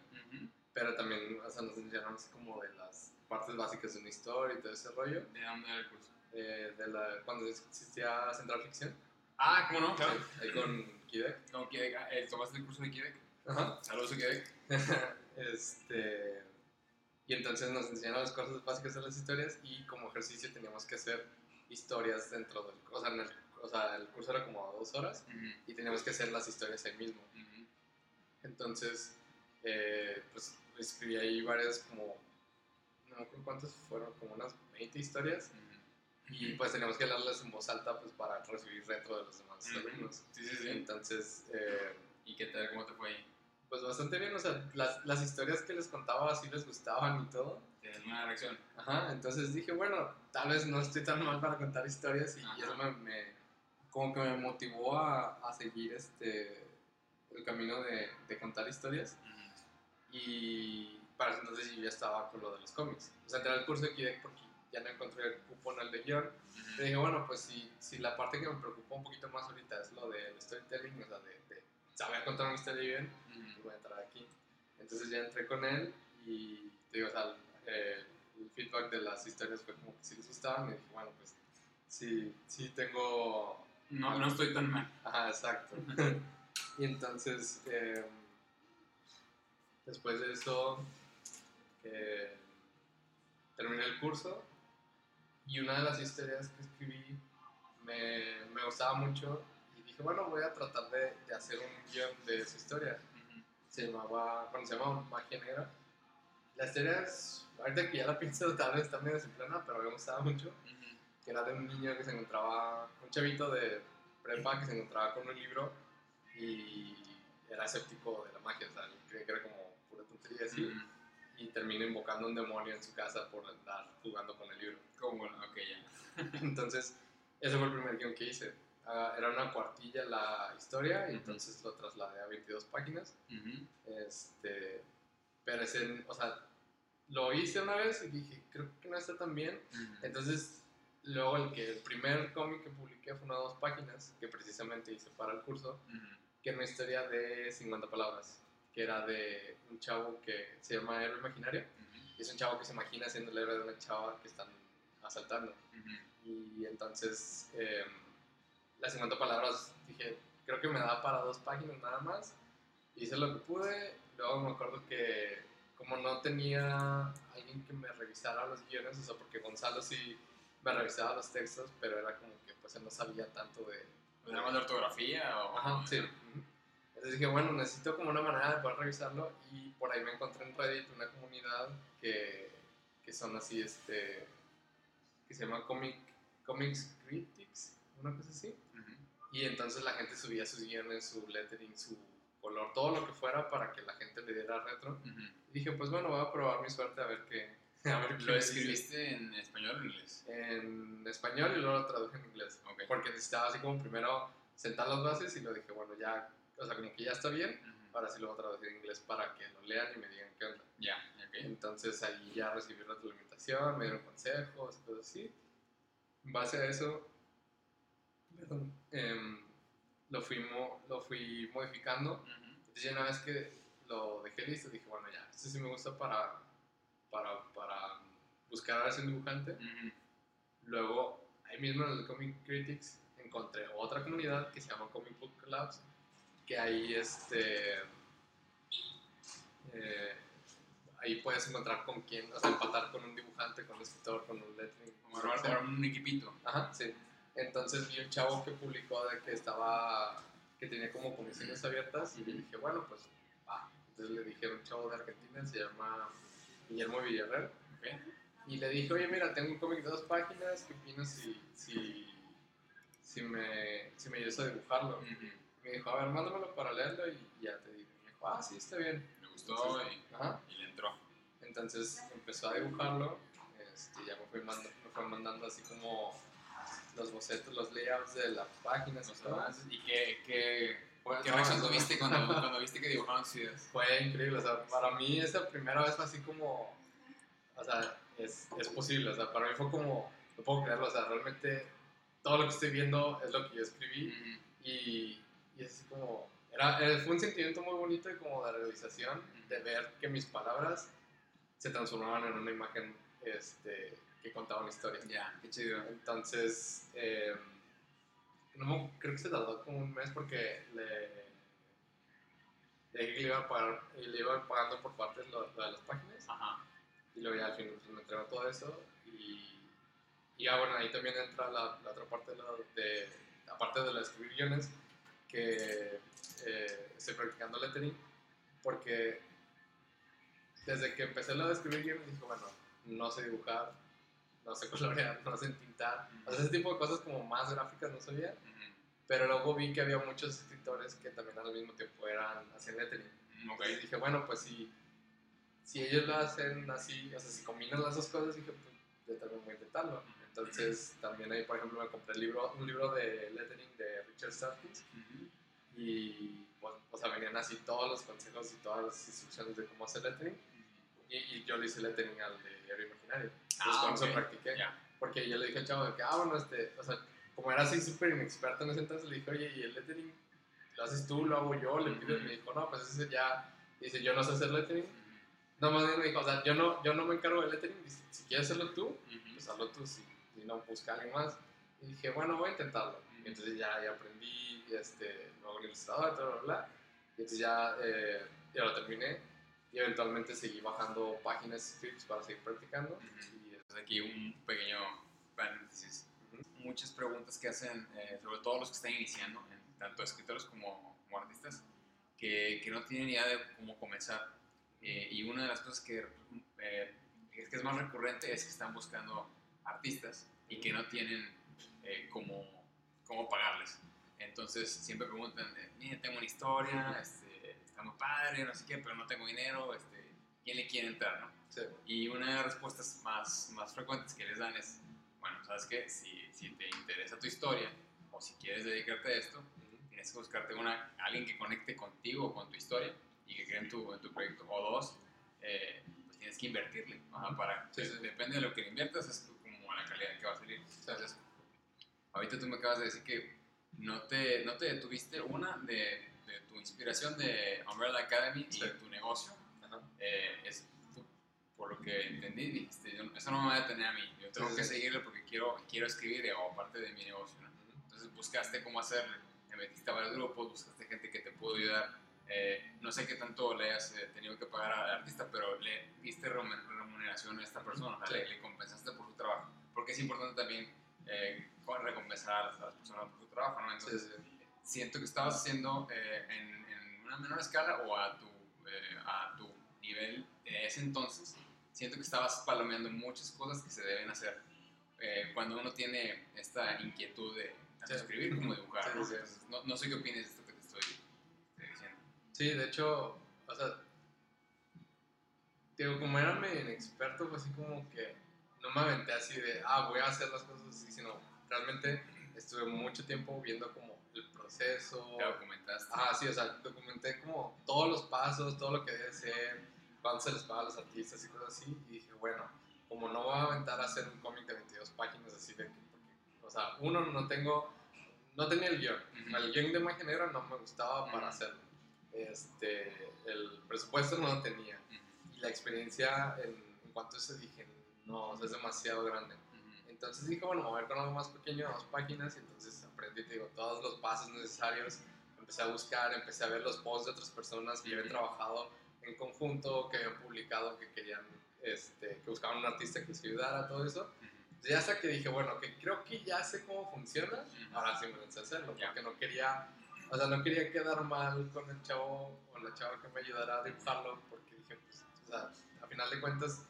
pero también o sea, nos enseñaron así como de las partes básicas de una historia y todo ese rollo. ¿De dónde era el curso? Eh, de la, cuando existía Central Ficción. Ah, ¿cómo no? Claro. ahí con Kidek. Con Kidek. Ah, ¿Tomaste el curso de Kidek? Ajá. Saludos a Kidek. este y entonces nos enseñaron las cosas básicas de las historias y como ejercicio teníamos que hacer historias dentro del... O sea, el, o sea, el curso era como dos horas y teníamos que hacer las historias ahí mismo. Entonces, eh, pues escribí ahí varias como... No me acuerdo cuántas fueron, como unas 20 historias. Y pues teníamos que leerlas en voz alta pues para recibir retro de los demás alumnos. Sí, sí, sí. Entonces... Eh, ¿Y qué tal? ¿Cómo te fue ahí? Pues bastante bien, o sea, las, las historias que les contaba así les gustaban y todo. Tienes buena reacción. Ajá, entonces dije, bueno, tal vez no estoy tan mal para contar historias y, eso me, me, como que me motivó a, a seguir este, el camino de, de contar historias. Y para entonces yo ya estaba con lo de los cómics. O sea, entré al curso de porque ya no encontré el cupón al de guion. Y dije, bueno, pues si, si la parte que me preocupa un poquito más ahorita es lo del storytelling, o sea, de, de saber contar una historia bien, pues voy a entrar aquí. Entonces ya entré con él y te digo, o sea, eh, el feedback de las historias fue como que sí les gustaban y dije, bueno, pues sí, sí tengo... No, no estoy tan mal. Ajá, exacto. y entonces, eh, después de eso, eh, terminé el curso y una de las historias que escribí me, me gustaba mucho y dije, bueno, voy a tratar de, de hacer un guion de esa historia. Se llamaba, bueno, se llama Magia Negra. La historia es, ahorita que ya la pienso, tal vez está medio simplona, pero me gustaba mucho. Que era de un niño que se encontraba, un chavito de prepa que se encontraba con un libro y era escéptico de la magia, o sea, creía que era como tontería así. Y termina invocando un demonio en su casa por andar jugando con el libro. Como, ok, ya. entonces, ese fue el primer guion que hice. Uh, era una cuartilla la historia, y entonces lo trasladé a 22 páginas. este, pero ese, o sea, lo hice una vez y dije, creo que no está tan bien. Entonces, luego el, que, el primer cómic que publiqué fue una de dos páginas, que precisamente hice para el curso, que era una historia de 50 palabras, que era de un chavo que se llama Héroe Imaginario. Y es un chavo que se imagina siendo el héroe de una chava que están asaltando. Y entonces, eh, las 50 palabras, dije, creo que me da para dos páginas nada más. Hice lo que pude. Luego me acuerdo que, como no tenía alguien que me revisara los guiones, o sea, porque Gonzalo sí me revisaba los textos, pero era como que pues él no sabía tanto de... ¿Nada más de ortografía? O... Ajá, sí. Entonces dije, bueno, necesito como una manera de poder revisarlo y por ahí me encontré en Reddit una comunidad que, que son así, este, que se llama Comic, Comics Critics, una cosa así. Y entonces la gente subía sus guiones, su lettering, su color, todo lo que fuera para que la gente le diera retro. Y dije, pues bueno, voy a probar mi suerte a ver qué. A ver ¿Lo escribiste en español o en inglés? En español y luego lo traduje en inglés. Okay. Porque necesitaba así como primero sentar las bases y lo dije, bueno, ya, o sea, como que ya está bien, ahora sí lo voy a traducir en inglés para que lo lean y me digan qué onda. Ya, ok. Entonces ahí ya recibí retroalimentación, me dieron consejos, cosas así. En base a eso, perdón, eh, lo, fui lo fui modificando. Entonces ya una vez que lo dejé listo, dije, bueno, ya, esto sí me gusta para, para, para buscar a un dibujante. Luego, ahí mismo en el Comic Critics encontré otra comunidad que se llama Comic Book Labs, que ahí este... Eh, ahí puedes encontrar con quién, o sea, empatar con un dibujante, con un escritor, con un lettering. Como armar un equipito. Ajá, sí. Entonces vi un chavo que publicó de que estaba, que tenía como comisiones abiertas y le dije, bueno, pues va. Entonces le dije a un chavo de Argentina, se llama Guillermo Villarreal. Okay. Y le dije, oye, mira, tengo un cómic de dos páginas, ¿qué opinas si, si, si, me, si me ayudas a dibujarlo? Uh -huh. Me dijo, a ver, mándamelo para leerlo y ya te digo. Me dijo, ah, sí, está bien. Me gustó Entonces, y, ajá. y, le entró. Entonces empezó a dibujarlo, este, ya me fue, mandando, me fue mandando así como los bocetos, los layouts de las páginas y todo. ¿Y qué, qué, qué no, tuviste cuando, cuando, viste que dibujaban sus ideas? Fue increíble, o sea, para mí esa primera vez fue así como, o sea, es, es posible, o sea, para mí fue como, no puedo creerlo, o sea, realmente todo lo que estoy viendo es lo que yo escribí uh -huh. y, y, es así como, era, fue un sentimiento muy bonito y como de realización, de ver que mis palabras se transformaban en una imagen, este que contaba una historia. Ya, yeah, qué chido. Entonces, eh, no, creo que se tardó como un mes porque le, le dije que le iban, a pagar, le iban pagando por partes lo, lo, de las páginas. Ajá. Y luego ya al final pues, me entregó todo eso. Y, y ya bueno, ahí también entra la, la otra parte de, la, de, aparte de la escribir guiones, que eh, estoy practicando lettering. Porque desde que empecé lo de escribir guiones dije, bueno, no sé dibujar, no sé colorear, no sé pintar. Uh -huh. O sea, ese tipo de cosas como más gráficas no sabía. Uh -huh. Pero luego vi que había muchos escritores que también al mismo tiempo eran hacían lettering. Uh -huh. Y dije, bueno, pues si, si ellos lo hacen así, o sea, si combinan las dos cosas, dije, pues yo también voy a intentarlo. Entonces, también ahí, por ejemplo, me compré el libro, un libro de lettering de Richard Starkins. Y, bueno, o sea, venían así todos los consejos y todas las instrucciones de cómo hacer lettering. Y, yo le hice lettering al de Diario Imaginario. Entonces, Ah, con eso ok. practiqué. Ya. Porque yo le dije al chavo de que, ah, bueno, este, o sea, como era así súper inexperto en ese entonces, le dije, oye, ¿y el lettering lo haces tú, lo hago yo? Le pido, y me dijo, no, pues ese ya, dice, yo no sé hacer lettering. No, más bien me dijo, o sea, yo no, yo no me encargo del lettering, dice, si quieres hacerlo tú, pues hazlo tú, si, si no, busca a alguien más. Y dije, bueno, voy a intentarlo. Y entonces ya, ya aprendí, este, luego el ilustrador, bla, bla, bla. Y entonces ya, eh, ya lo terminé. Y eventualmente seguí bajando páginas, scripts para seguir practicando. Y, Entonces aquí un pequeño paréntesis. Ujú. Muchas preguntas que hacen, eh, sobre todo los que están iniciando, en- tanto escritores como, como artistas, que, que no tienen idea de cómo comenzar. Eh, y una de las cosas que, eh, es que es más recurrente es que están buscando artistas y que no tienen eh, cómo, cómo pagarles. Entonces siempre preguntan, mira, tengo una historia, este, está muy padre, no sé qué, pero no tengo dinero, este, ¿quién le quiere entrar? No? sí. Y una de las respuestas más, más frecuentes que les dan es, bueno, ¿sabes qué? Si, si te interesa tu historia o si quieres dedicarte a esto, tienes que buscarte una, alguien que conecte contigo con tu historia y que cree en tu, en tu proyecto. O dos, eh, pues tienes que invertirle. Ajá, para, Sí, sí. Depende de lo que inviertas, es como que va a salir. Entonces, ahorita tú me acabas de decir que no te, no te detuviste, una, de, de tu inspiración de Umbrella Academy Sí. y tu negocio. Eh, es, tú, por lo que entendí, dijiste, yo- eso no me va a detener a mí, yo tengo Sí, que sí. seguirle porque quiero, quiero escribir eh, o parte de mi negocio. ¿no? Entonces buscaste cómo hacerle, te metiste a varios grupos, buscaste gente que te pudo ayudar. Eh, no sé qué tanto le has eh, tenido que pagar al artista, pero le diste remun- remuneración a esta persona, Sí. le, le compensaste por su trabajo. Porque es importante también eh, recompensar a las, personas por su trabajo, ¿no? Entonces, sí. siento que estabas haciendo eh, en, en una menor escala o a tu, eh, a tu nivel de ese entonces, siento que estabas palomeando muchas cosas que se deben hacer eh, cuando uno tiene esta inquietud de tanto Sí. escribir como dibujar. ¿no? Entonces, no, no sé qué opinas de esto que te estoy, diciendo. Sí, de hecho, o sea, digo, como era medio inexperto, fue así como que no me aventé así de, ah, voy a hacer las cosas así, sino realmente estuve mucho tiempo viendo como el proceso. Te documentaste. Ah, sí, o sea, documenté como todos los pasos, todo lo que debe ser, cuánto se les paga a los artistas y cosas así, y dije, bueno, como no voy a aventar a hacer un cómic de 22 páginas así de que, porque, o sea, uno, no tengo, no tenía el guion, Ujú. el guion de Magia Negra no me gustaba para Ujú. hacerlo, este, el presupuesto no lo tenía, Ujú, y la experiencia en, en cuanto a eso dije, no, o sea, es demasiado grande. Entonces dije, bueno, me voy a ver con algo más pequeño, dos páginas, y entonces aprendí, te digo, todos los pasos necesarios. Empecé a buscar, empecé a ver los posts de otras personas que ya habían trabajado en conjunto, que habían publicado, que querían, este, que buscaban un artista que les ayudara, todo eso. Ujú. Y hasta que dije, bueno, que creo que ya sé cómo funciona, ahora sí me lancé a hacerlo, Ya. porque no quería, o sea, no quería quedar mal con el chavo o la chava que me ayudara a dibujarlo, porque dije, pues, o sea, a final de cuentas,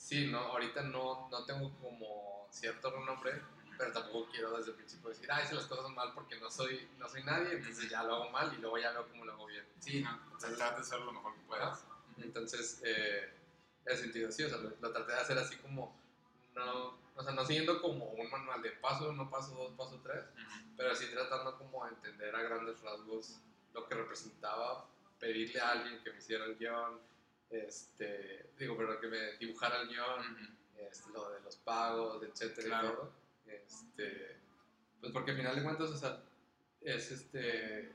sí, ¿no? Ahorita no, no tengo como cierto renombre, pero tampoco quiero desde el principio decir, ah, hice las cosas mal porque no soy, no soy nadie, entonces ya lo hago mal y luego ya veo cómo lo hago bien. Sí, no, trata de hacer lo mejor que puedas. Entonces, eh, en ese sentido, sí, o sea, lo, lo traté de hacer así como, no, o sea, no siguiendo como un manual de paso uno, paso dos, paso tres, pero sí tratando como de entender a grandes rasgos lo que representaba, pedirle a alguien que me hiciera el guion, este, digo, pero que me dibujara el guion, este, lo de los pagos, etcétera Claro. y todo. Este, pues porque al final de cuentas, o sea, es este,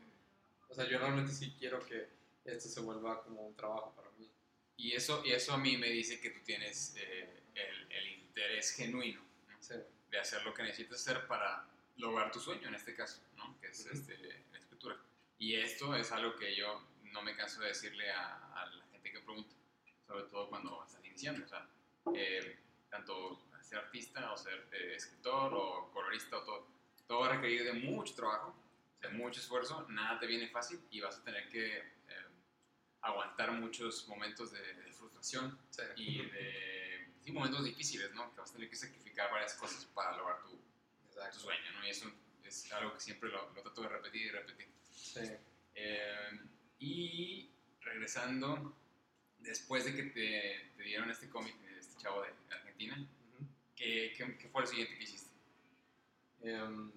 o sea, yo realmente sí quiero que esto se vuelva como un trabajo para mí. Y eso, y eso a mí me dice que tú tienes eh, el, el interés genuino ¿no? Sí, de hacer lo que necesitas hacer para lograr tu sueño, en este caso, ¿no? que es Ujú. este, la escritura. Y esto es algo que yo no me canso de decirle a, a la que pregunta, sobre todo cuando estás iniciando. O sea, eh, tanto ser artista o ser eh, escritor o colorista o todo, todo va a requerir de mucho trabajo, de mucho esfuerzo, nada te viene fácil y vas a tener que eh, aguantar muchos momentos de, de frustración sí. y de sí, momentos difíciles, ¿no? Que vas a tener que sacrificar varias cosas para lograr tu, tu sueño, ¿no? Y eso es algo que siempre lo, lo trato de repetir y repetir. Sí. Eh, y regresando, después de que te, te dieron este cómic de este chavo de Argentina, ¿qué, qué, fue lo siguiente que hiciste? Um,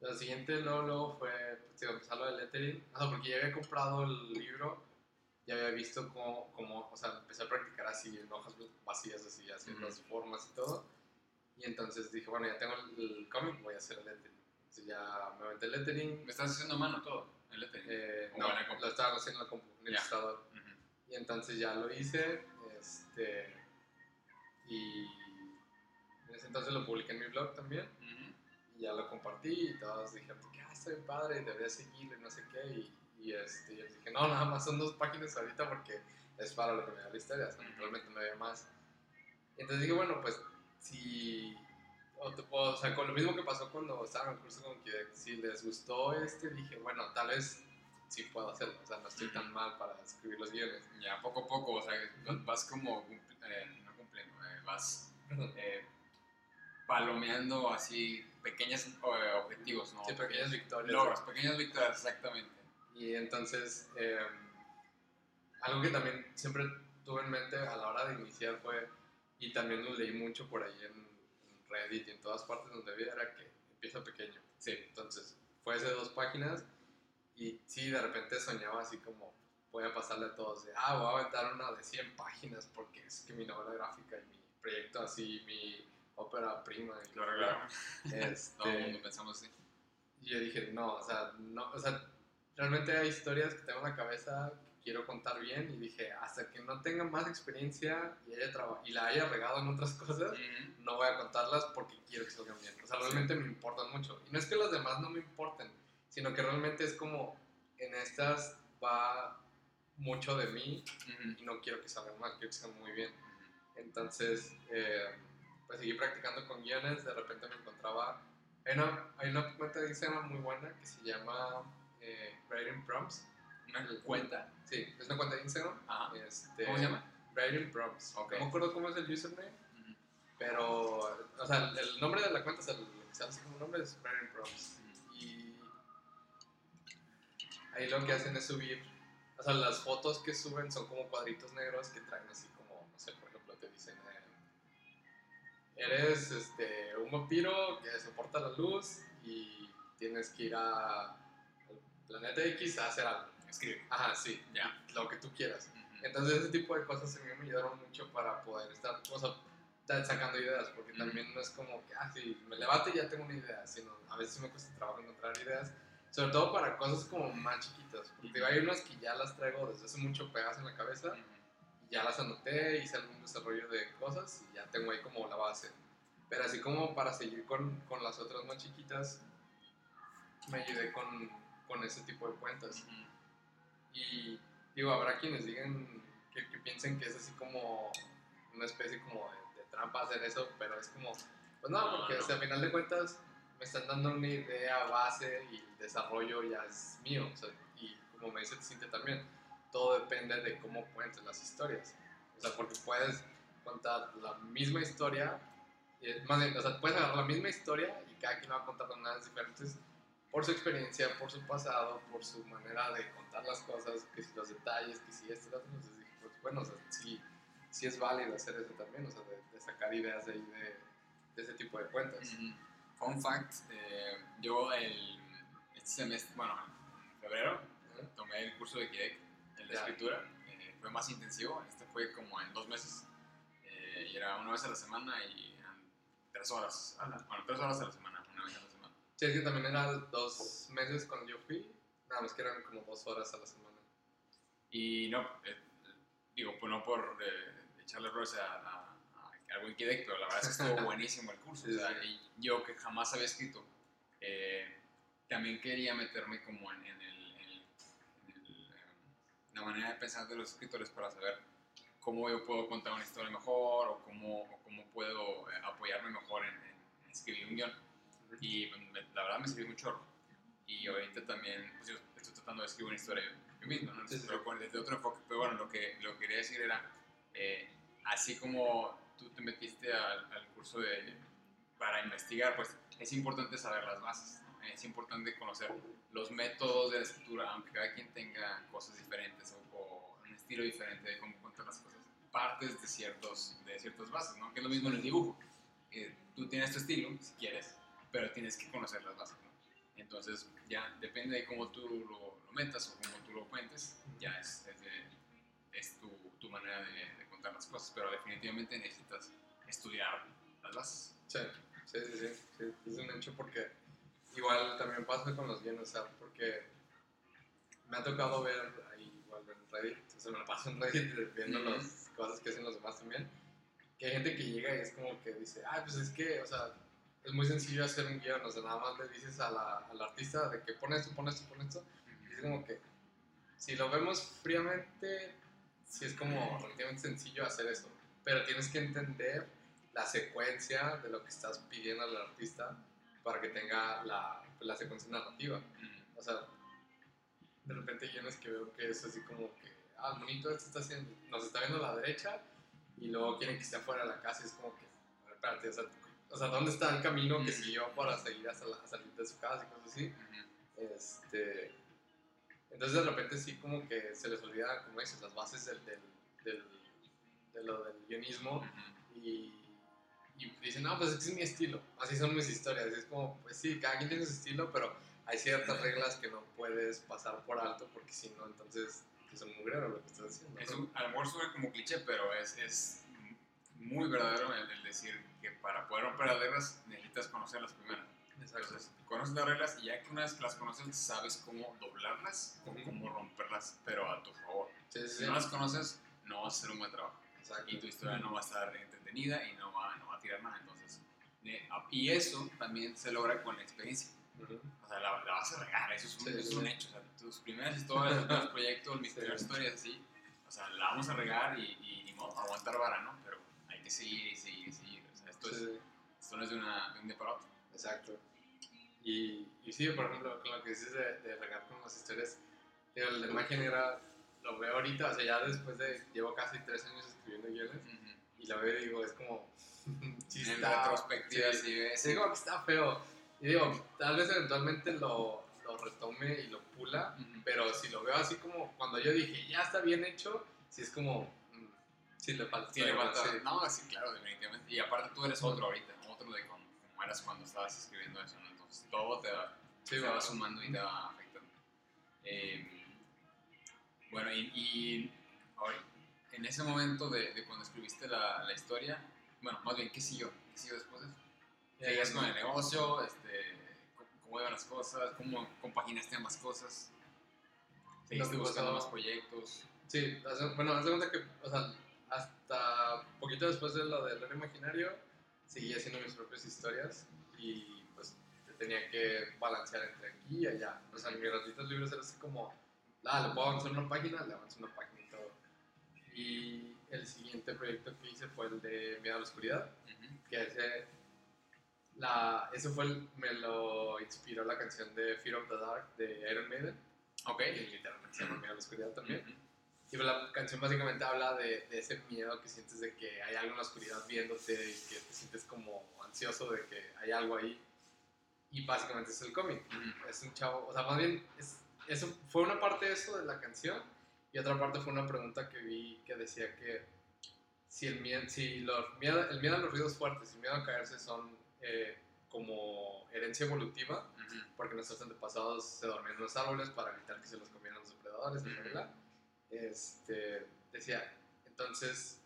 lo siguiente luego, luego fue, pues, digo, empezar lo del lettering, o sea, porque ya había comprado el libro, ya había visto cómo, cómo, o sea, empecé a practicar así en hojas vacías, así, haciendo las formas y todo, y entonces dije, bueno, ya tengo el, cómic, voy a hacer el lettering. Entonces ya me aventé el lettering. ¿Me estás haciendo a mano todo? ¿El lettering? Eh, no, lo estaba haciendo en el ilustrador. Y entonces ya lo hice, este, y en ese entonces lo publiqué en mi blog también. Y ya lo compartí y todos dijeron que ah, estoy padre, debería seguirlo y no sé qué. Y, y este, yo dije, no, nada más son dos páginas ahorita porque es para lo que me da la historia, realmente me había más. Entonces dije, bueno, pues si o, sea, con lo mismo que pasó cuando estaba en el curso con que si les gustó este, dije, bueno, tal vez sí puedo hacerlo, o sea, no estoy tan mal para escribir los guiones. Ya, poco a poco, o sea, vas como, eh, no cumpliendo, eh, vas eh, palomeando así pequeños objetivos, ¿no? Sí, pequeñas victorias. Logros, pequeñas victorias, exactamente. Y entonces, algo que también siempre tuve en mente a la hora de iniciar fue, y también lo leí mucho por ahí en Reddit y en todas partes donde vi era que empieza pequeño. Sí. Entonces, fue de dos páginas y sí, de repente soñaba así como, voy a pasarle a todos de, ah, voy a aventar una de 100 páginas porque es que mi novela gráfica y mi proyecto así, mi ópera prima. Y claro, claro. Este, Todo el mundo pensamos así. Y yo dije, no, o sea, no, o sea, realmente hay historias que tengo en la cabeza quiero contar bien y dije, hasta que no tenga más experiencia y, haya y la haya regado en otras cosas, no voy a contarlas porque quiero que salgan bien. O sea, realmente me importan mucho. Y no es que las demás no me importen, sino que realmente es como en estas va mucho de mí y no quiero que salgan mal, quiero que salgan muy bien. Entonces, eh, pues seguí practicando con guiones, de repente me encontraba... Hay una, hay una cuenta de Instagram muy buena que se llama eh, Writing Prompts. ¿Una cuenta? Sí, es una cuenta de Instagram. Este, ¿Cómo se llama? Writing Prompts. No me acuerdo cómo es el username, pero, o sea, el nombre de la cuenta, el, el como nombre es Writing Prompts. Ahí lo que hacen es subir, o sea, las fotos que suben son como cuadritos negros que traen así como, no sé, por ejemplo, te dicen, eh, eres este, un vampiro que soporta la luz y tienes que ir a, al planeta X a hacer algo escribe. Ajá, sí, ya, lo que tú quieras. Entonces ese tipo de cosas a mí me ayudaron mucho para poder estar, o sea, sacando ideas, porque también no es como que, ah, sí, me levanto y ya tengo una idea, sino a veces me cuesta trabajo encontrar ideas, sobre todo para cosas como más chiquitas, porque hay unas que ya las traigo desde hace mucho pegadas en la cabeza, y ya las anoté, hice algún desarrollo de cosas y ya tengo ahí como la base. Pero así como para seguir con, con las otras más chiquitas, me ayudé con, con ese tipo de cuentas. Y digo, habrá quienes digan que, piensen que es así como una especie como de, trampa hacer eso, pero es como, pues no, porque al final de cuentas me están dando una idea base y el desarrollo ya es mío. y como me dice Cintia también, todo depende de cómo cuentes las historias. O sea, porque puedes contar la misma historia, más bien, o sea, puedes agarrar la misma historia y cada quien va a contar maneras diferentes por su experiencia, por su pasado, por su manera de contar las cosas, que si los detalles, que si esto, entonces dije, pues bueno, o sea, sí, sí es válido hacer eso también, o sea, de, sacar ideas de, de, de, ese tipo de cuentas. Fun fact, eh, yo el, este semestre, bueno, en febrero, tomé el curso de Quebec, el de escritura, eh, fue más intensivo, este fue como en dos meses, eh, y era una vez a la semana y tres horas, a la, bueno, tres horas a la semana, una vez a la semana. Sí, es que también era dos meses cuando yo fui, nada más que eran como dos horas a la semana. Y no, eh, digo, pues no por eh, echarle errores a, a, a algo pero la verdad es que estuvo buenísimo el curso. o sea, y yo que jamás había escrito, eh, también quería meterme como en, el, la manera de pensar de los escritores para saber cómo yo puedo contar una historia mejor o cómo, cómo puedo apoyarme mejor en, en escribir un guion y la verdad me sirvió mucho. Y ahorita también, pues yo estoy tratando de escribir una historia yo mismo, ¿no? pero desde otro enfoque. Pero bueno, lo que, lo que quería decir era, eh, así como tú te metiste al, curso de, para investigar, pues es importante saber las bases, es importante conocer los métodos de la escritura, aunque cada quien tenga cosas diferentes o, un estilo diferente de cómo cuentan las cosas, partes de, ciertos, de ciertas bases, ¿no? Que es lo mismo en el dibujo. Eh, tú tienes tu estilo, si quieres, pero tienes que conocer las bases, ¿no? Entonces, ya depende de cómo tú lo, metas o cómo tú lo cuentes, ya es, es, es tu, tu, manera de, de, las cosas, pero definitivamente necesitas estudiar las bases. Sí, sí, sí, sí, es un hecho porque igual también pasa con los o sea, porque me ha tocado ver ahí igual en Reddit, se me lo paso en Reddit viendo las cosas que hacen los demás también, que hay gente que llega y es como que dice, ay, pues es que, o sea, es muy sencillo hacer un guion, o sea, nada más le dices a la, al artista de que pone esto, pone esto, pone esto, y es como que, si lo vemos fríamente, sí es como relativamente sencillo hacer eso, pero tienes que entender la secuencia de lo que estás pidiendo al artista para que tenga la, la secuencia narrativa. O sea, de repente guiones que veo que es así como que, ah, bonito, esto está haciendo, nos está viendo a la derecha y luego quieren que esté afuera de la casa y es como que, espérate, o sea, o sea, ¿dónde está el camino que siguió para seguir hasta la salida de su casa y cosas así? este, entonces de repente sí como que se les olvida, como dices, las bases del, del, del de lo del guionismo y, y, dicen, no, pues ese es mi estilo, así son mis historias. Y es como, pues sí, cada quien tiene su estilo, pero hay ciertas reglas que no puedes pasar por alto porque si no, entonces es un mugrero lo que estás haciendo. Es un, a lo mejor suena como cliché, pero es, es muy verdadero el, decir que para poder romper las reglas necesitas conocerlas primero. Entonces, conoces las reglas y ya que una vez que las conoces, sabes cómo doblarlas o cómo romperlas, pero a tu favor. si no las conoces, no vas a hacer un buen trabajo. Y tu historia no va a estar entretenida y no va, no va a tirar nada. Entonces, y eso también se logra con la experiencia. O sea, la, vas a regar, eso es un, es un hecho. O sea, tus primeras historias, tus primeros proyectos, mis primeras historias así, o sea, la vamos a regar y, y, y aguantar vara, ¿no? Pero hay que seguir y seguir y seguir. O sea, esto, es, esto no es de, una, de un día para otro. Exacto. Y, y sí, por ejemplo, con lo que dices de, de regar con las historias, el de imagen era, lo veo ahorita, o sea, ya después de, llevo casi tres años escribiendo guiones, y lo veo y digo, es como, sí en retrospectiva, sí, ves. Digo que está feo. Y digo, tal vez eventualmente lo, lo retome y lo pula, pero si lo veo así como cuando yo dije, ya está bien hecho, sí es como, Sí, le falta. Sí, le falta. No, sí, claro, definitivamente. Y aparte tú eres otro ahorita, otro de como, eras cuando estabas escribiendo eso, ¿no? Entonces todo te va, sí, va sumando y te va afectando. Eh, bueno, y, y ahora, en ese momento de, de cuando escribiste la, la, historia, bueno, más bien, ¿qué siguió? ¿Qué siguió después de eso? ¿Seguías con el negocio? Este, ¿Cómo iban las cosas? ¿Cómo compaginaste ambas cosas? ¿Seguiste buscando más proyectos? Sí, bueno, haz de cuenta que, o sea, hasta poquito después de lo del imaginario, seguí haciendo mis propias historias y pues tenía que balancear entre aquí y allá. O sea, mis ratitos libres era así como, ah, le puedo avanzar una página, le avanzo una página y todo. Y el siguiente proyecto que hice fue el de Miedo a la Oscuridad, que ese, la, ese fue el, me lo inspiró la canción de Fear of the Dark de Iron Maiden. Ok. Que literalmente se llama Miedo a la Oscuridad también. Y la canción básicamente habla de, de, ese miedo que sientes de que hay algo en la oscuridad viéndote y que te sientes como ansioso de que hay algo ahí. Y básicamente es el cómic. Es un chavo, o sea, más bien, es, eso fue una parte de eso de la canción y otra parte fue una pregunta que vi que decía que si el miedo, si los miedo, el miedo a los ruidos fuertes y el miedo a caerse son eh, como herencia evolutiva, porque nuestros antepasados se dormían en los árboles para evitar que se los comieran los depredadores, ¿verdad? este, decía, entonces,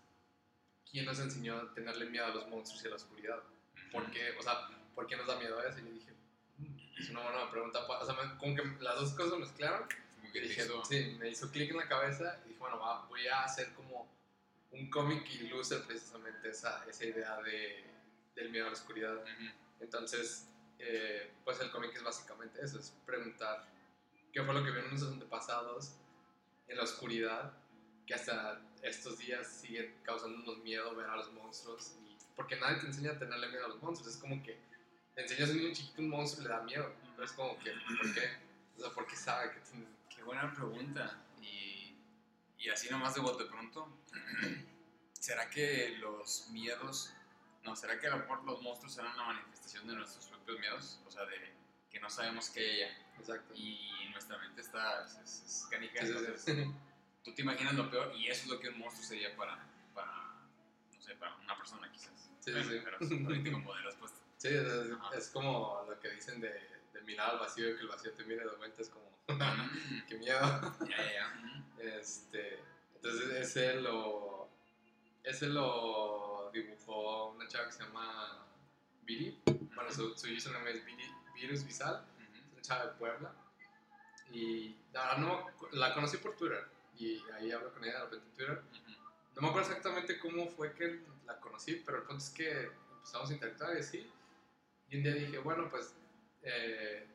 ¿quién nos enseñó a tenerle miedo a los monstruos y a la oscuridad? ¿Por qué, o sea, ¿por qué nos da miedo a eso? Y yo dije, mm, es una buena pregunta. O sea, como que las dos cosas mezclaron. Como que dije, sí, me hizo clic en la cabeza y dije, bueno, va, voy a hacer como un cómic que ilustre precisamente esa, esa idea de, del miedo a la oscuridad. Entonces, eh, pues el cómic es básicamente eso, es preguntar qué fue lo que vieron nuestros antepasados en la oscuridad que hasta estos días sigue causándonos miedo ver a los monstruos. Y, porque nadie te enseña a tenerle miedo a los monstruos. Es como que te enseñas a un chiquito un monstruo y le da miedo. Pero es como que, ¿por qué? O sea, ¿por qué sabe que tiene... Qué buena pregunta. Y, y así nomás de bote pronto, ¿será que los miedos... No, ¿será que a lo mejor los monstruos serán una manifestación de nuestros propios miedos? O sea, de que no sabemos qué ella. Exacto. Y nuestra mente está, es, es, entonces tú te imaginas lo peor y eso es lo que un monstruo sería para, para no sé, para una persona quizás. Sí, sí. Pero ahorita como de respuesta. Sí, es, como lo que dicen de, de, mirar al vacío y que el vacío te mire de vuelta, es como, qué miedo. Este, entonces ese lo, ese lo dibujó una chava que se llama Viri. Bueno, su, su username es Viri, Virus Visal, es una chava de Puebla. Y la verdad no, la conocí por Twitter y ahí hablo con ella de repente en Twitter. No me acuerdo exactamente cómo fue que la conocí, pero el punto es que empezamos a interactuar y así. Y un día dije, bueno, pues eh,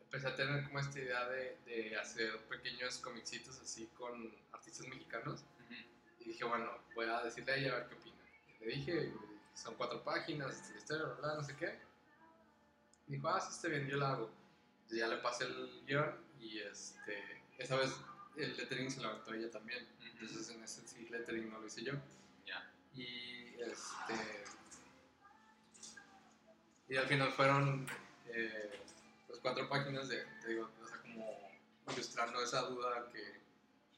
empecé a tener como esta idea de, de hacer pequeños comicitos así con artistas mexicanos. Y dije, bueno, voy a decirle a ella a ver qué opina. Y le dije, son cuatro páginas, historia, bla, no sé qué. Y dijo, ah, sí, está bien, yo la hago. Y ya le pasé el guion y este, esa vez el lettering se lo aventó ella también. Entonces en ese sí, lettering no lo hice yo. Ya. Y este. Y al final fueron eh, pues cuatro páginas de, te digo, o sea, como ilustrando esa duda que,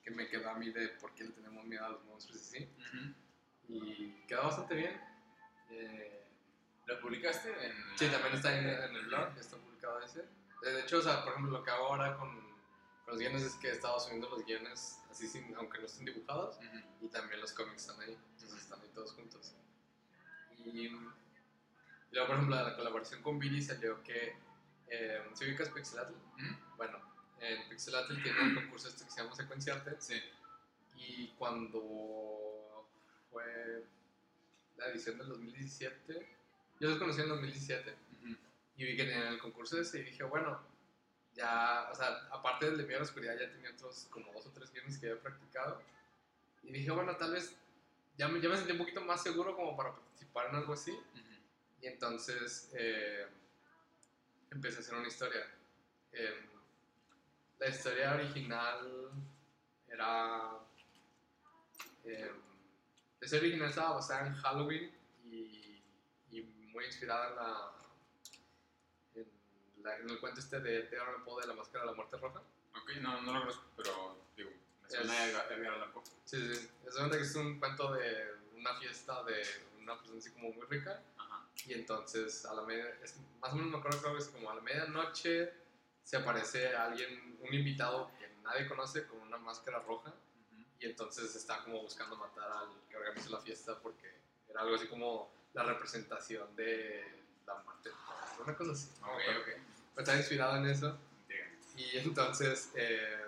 que, me quedó a mí de por qué le tenemos miedo a los monstruos y así. Y quedó bastante bien. Eh, ¿Lo publicaste? En sí, también está en, en el blog, está publicado ese. De hecho, o sea, por ejemplo, lo que hago ahora con los guiones es que he estado subiendo los guiones así sin, aunque no estén dibujados y también los cómics están ahí, entonces están ahí todos juntos. Y, luego, por ejemplo, la colaboración con Billy salió que, eh, ¿se ubicas Pixelatl? Bueno, en Pixelatl tiene un concurso este que se llama Secuenciarte. Sí. Y cuando fue la edición del 2017, yo los conocí en el 2017 y vi que tenían el concurso ese y dije, bueno, ya, o sea, aparte del de Miedo a la Oscuridad, ya tenía otros como dos o tres guiones que había practicado. Y dije, bueno, tal vez ya me, ya me sentí un poquito más seguro como para participar en algo así. Y entonces eh, empecé a hacer una historia. Em, la historia original era. Eh, la historia original estaba basada en Halloween y, y muy inspirada en la en el cuento este de Edgar Allan Poe de la máscara de la muerte roja. Ok, no, no lo conozco, pero digo, me suena es, Edgar Allan Poe. Sí, sí, es que es un cuento de una fiesta de una persona así como muy rica. Y entonces, a la media, es, más o menos me acuerdo, que es como a la medianoche se aparece alguien, un invitado que nadie conoce con una máscara roja. Y entonces está como buscando matar al que organizó la fiesta porque era algo así como la representación de la muerte. Una cosa así. Ok, ok está inspirado en eso. Y entonces eh,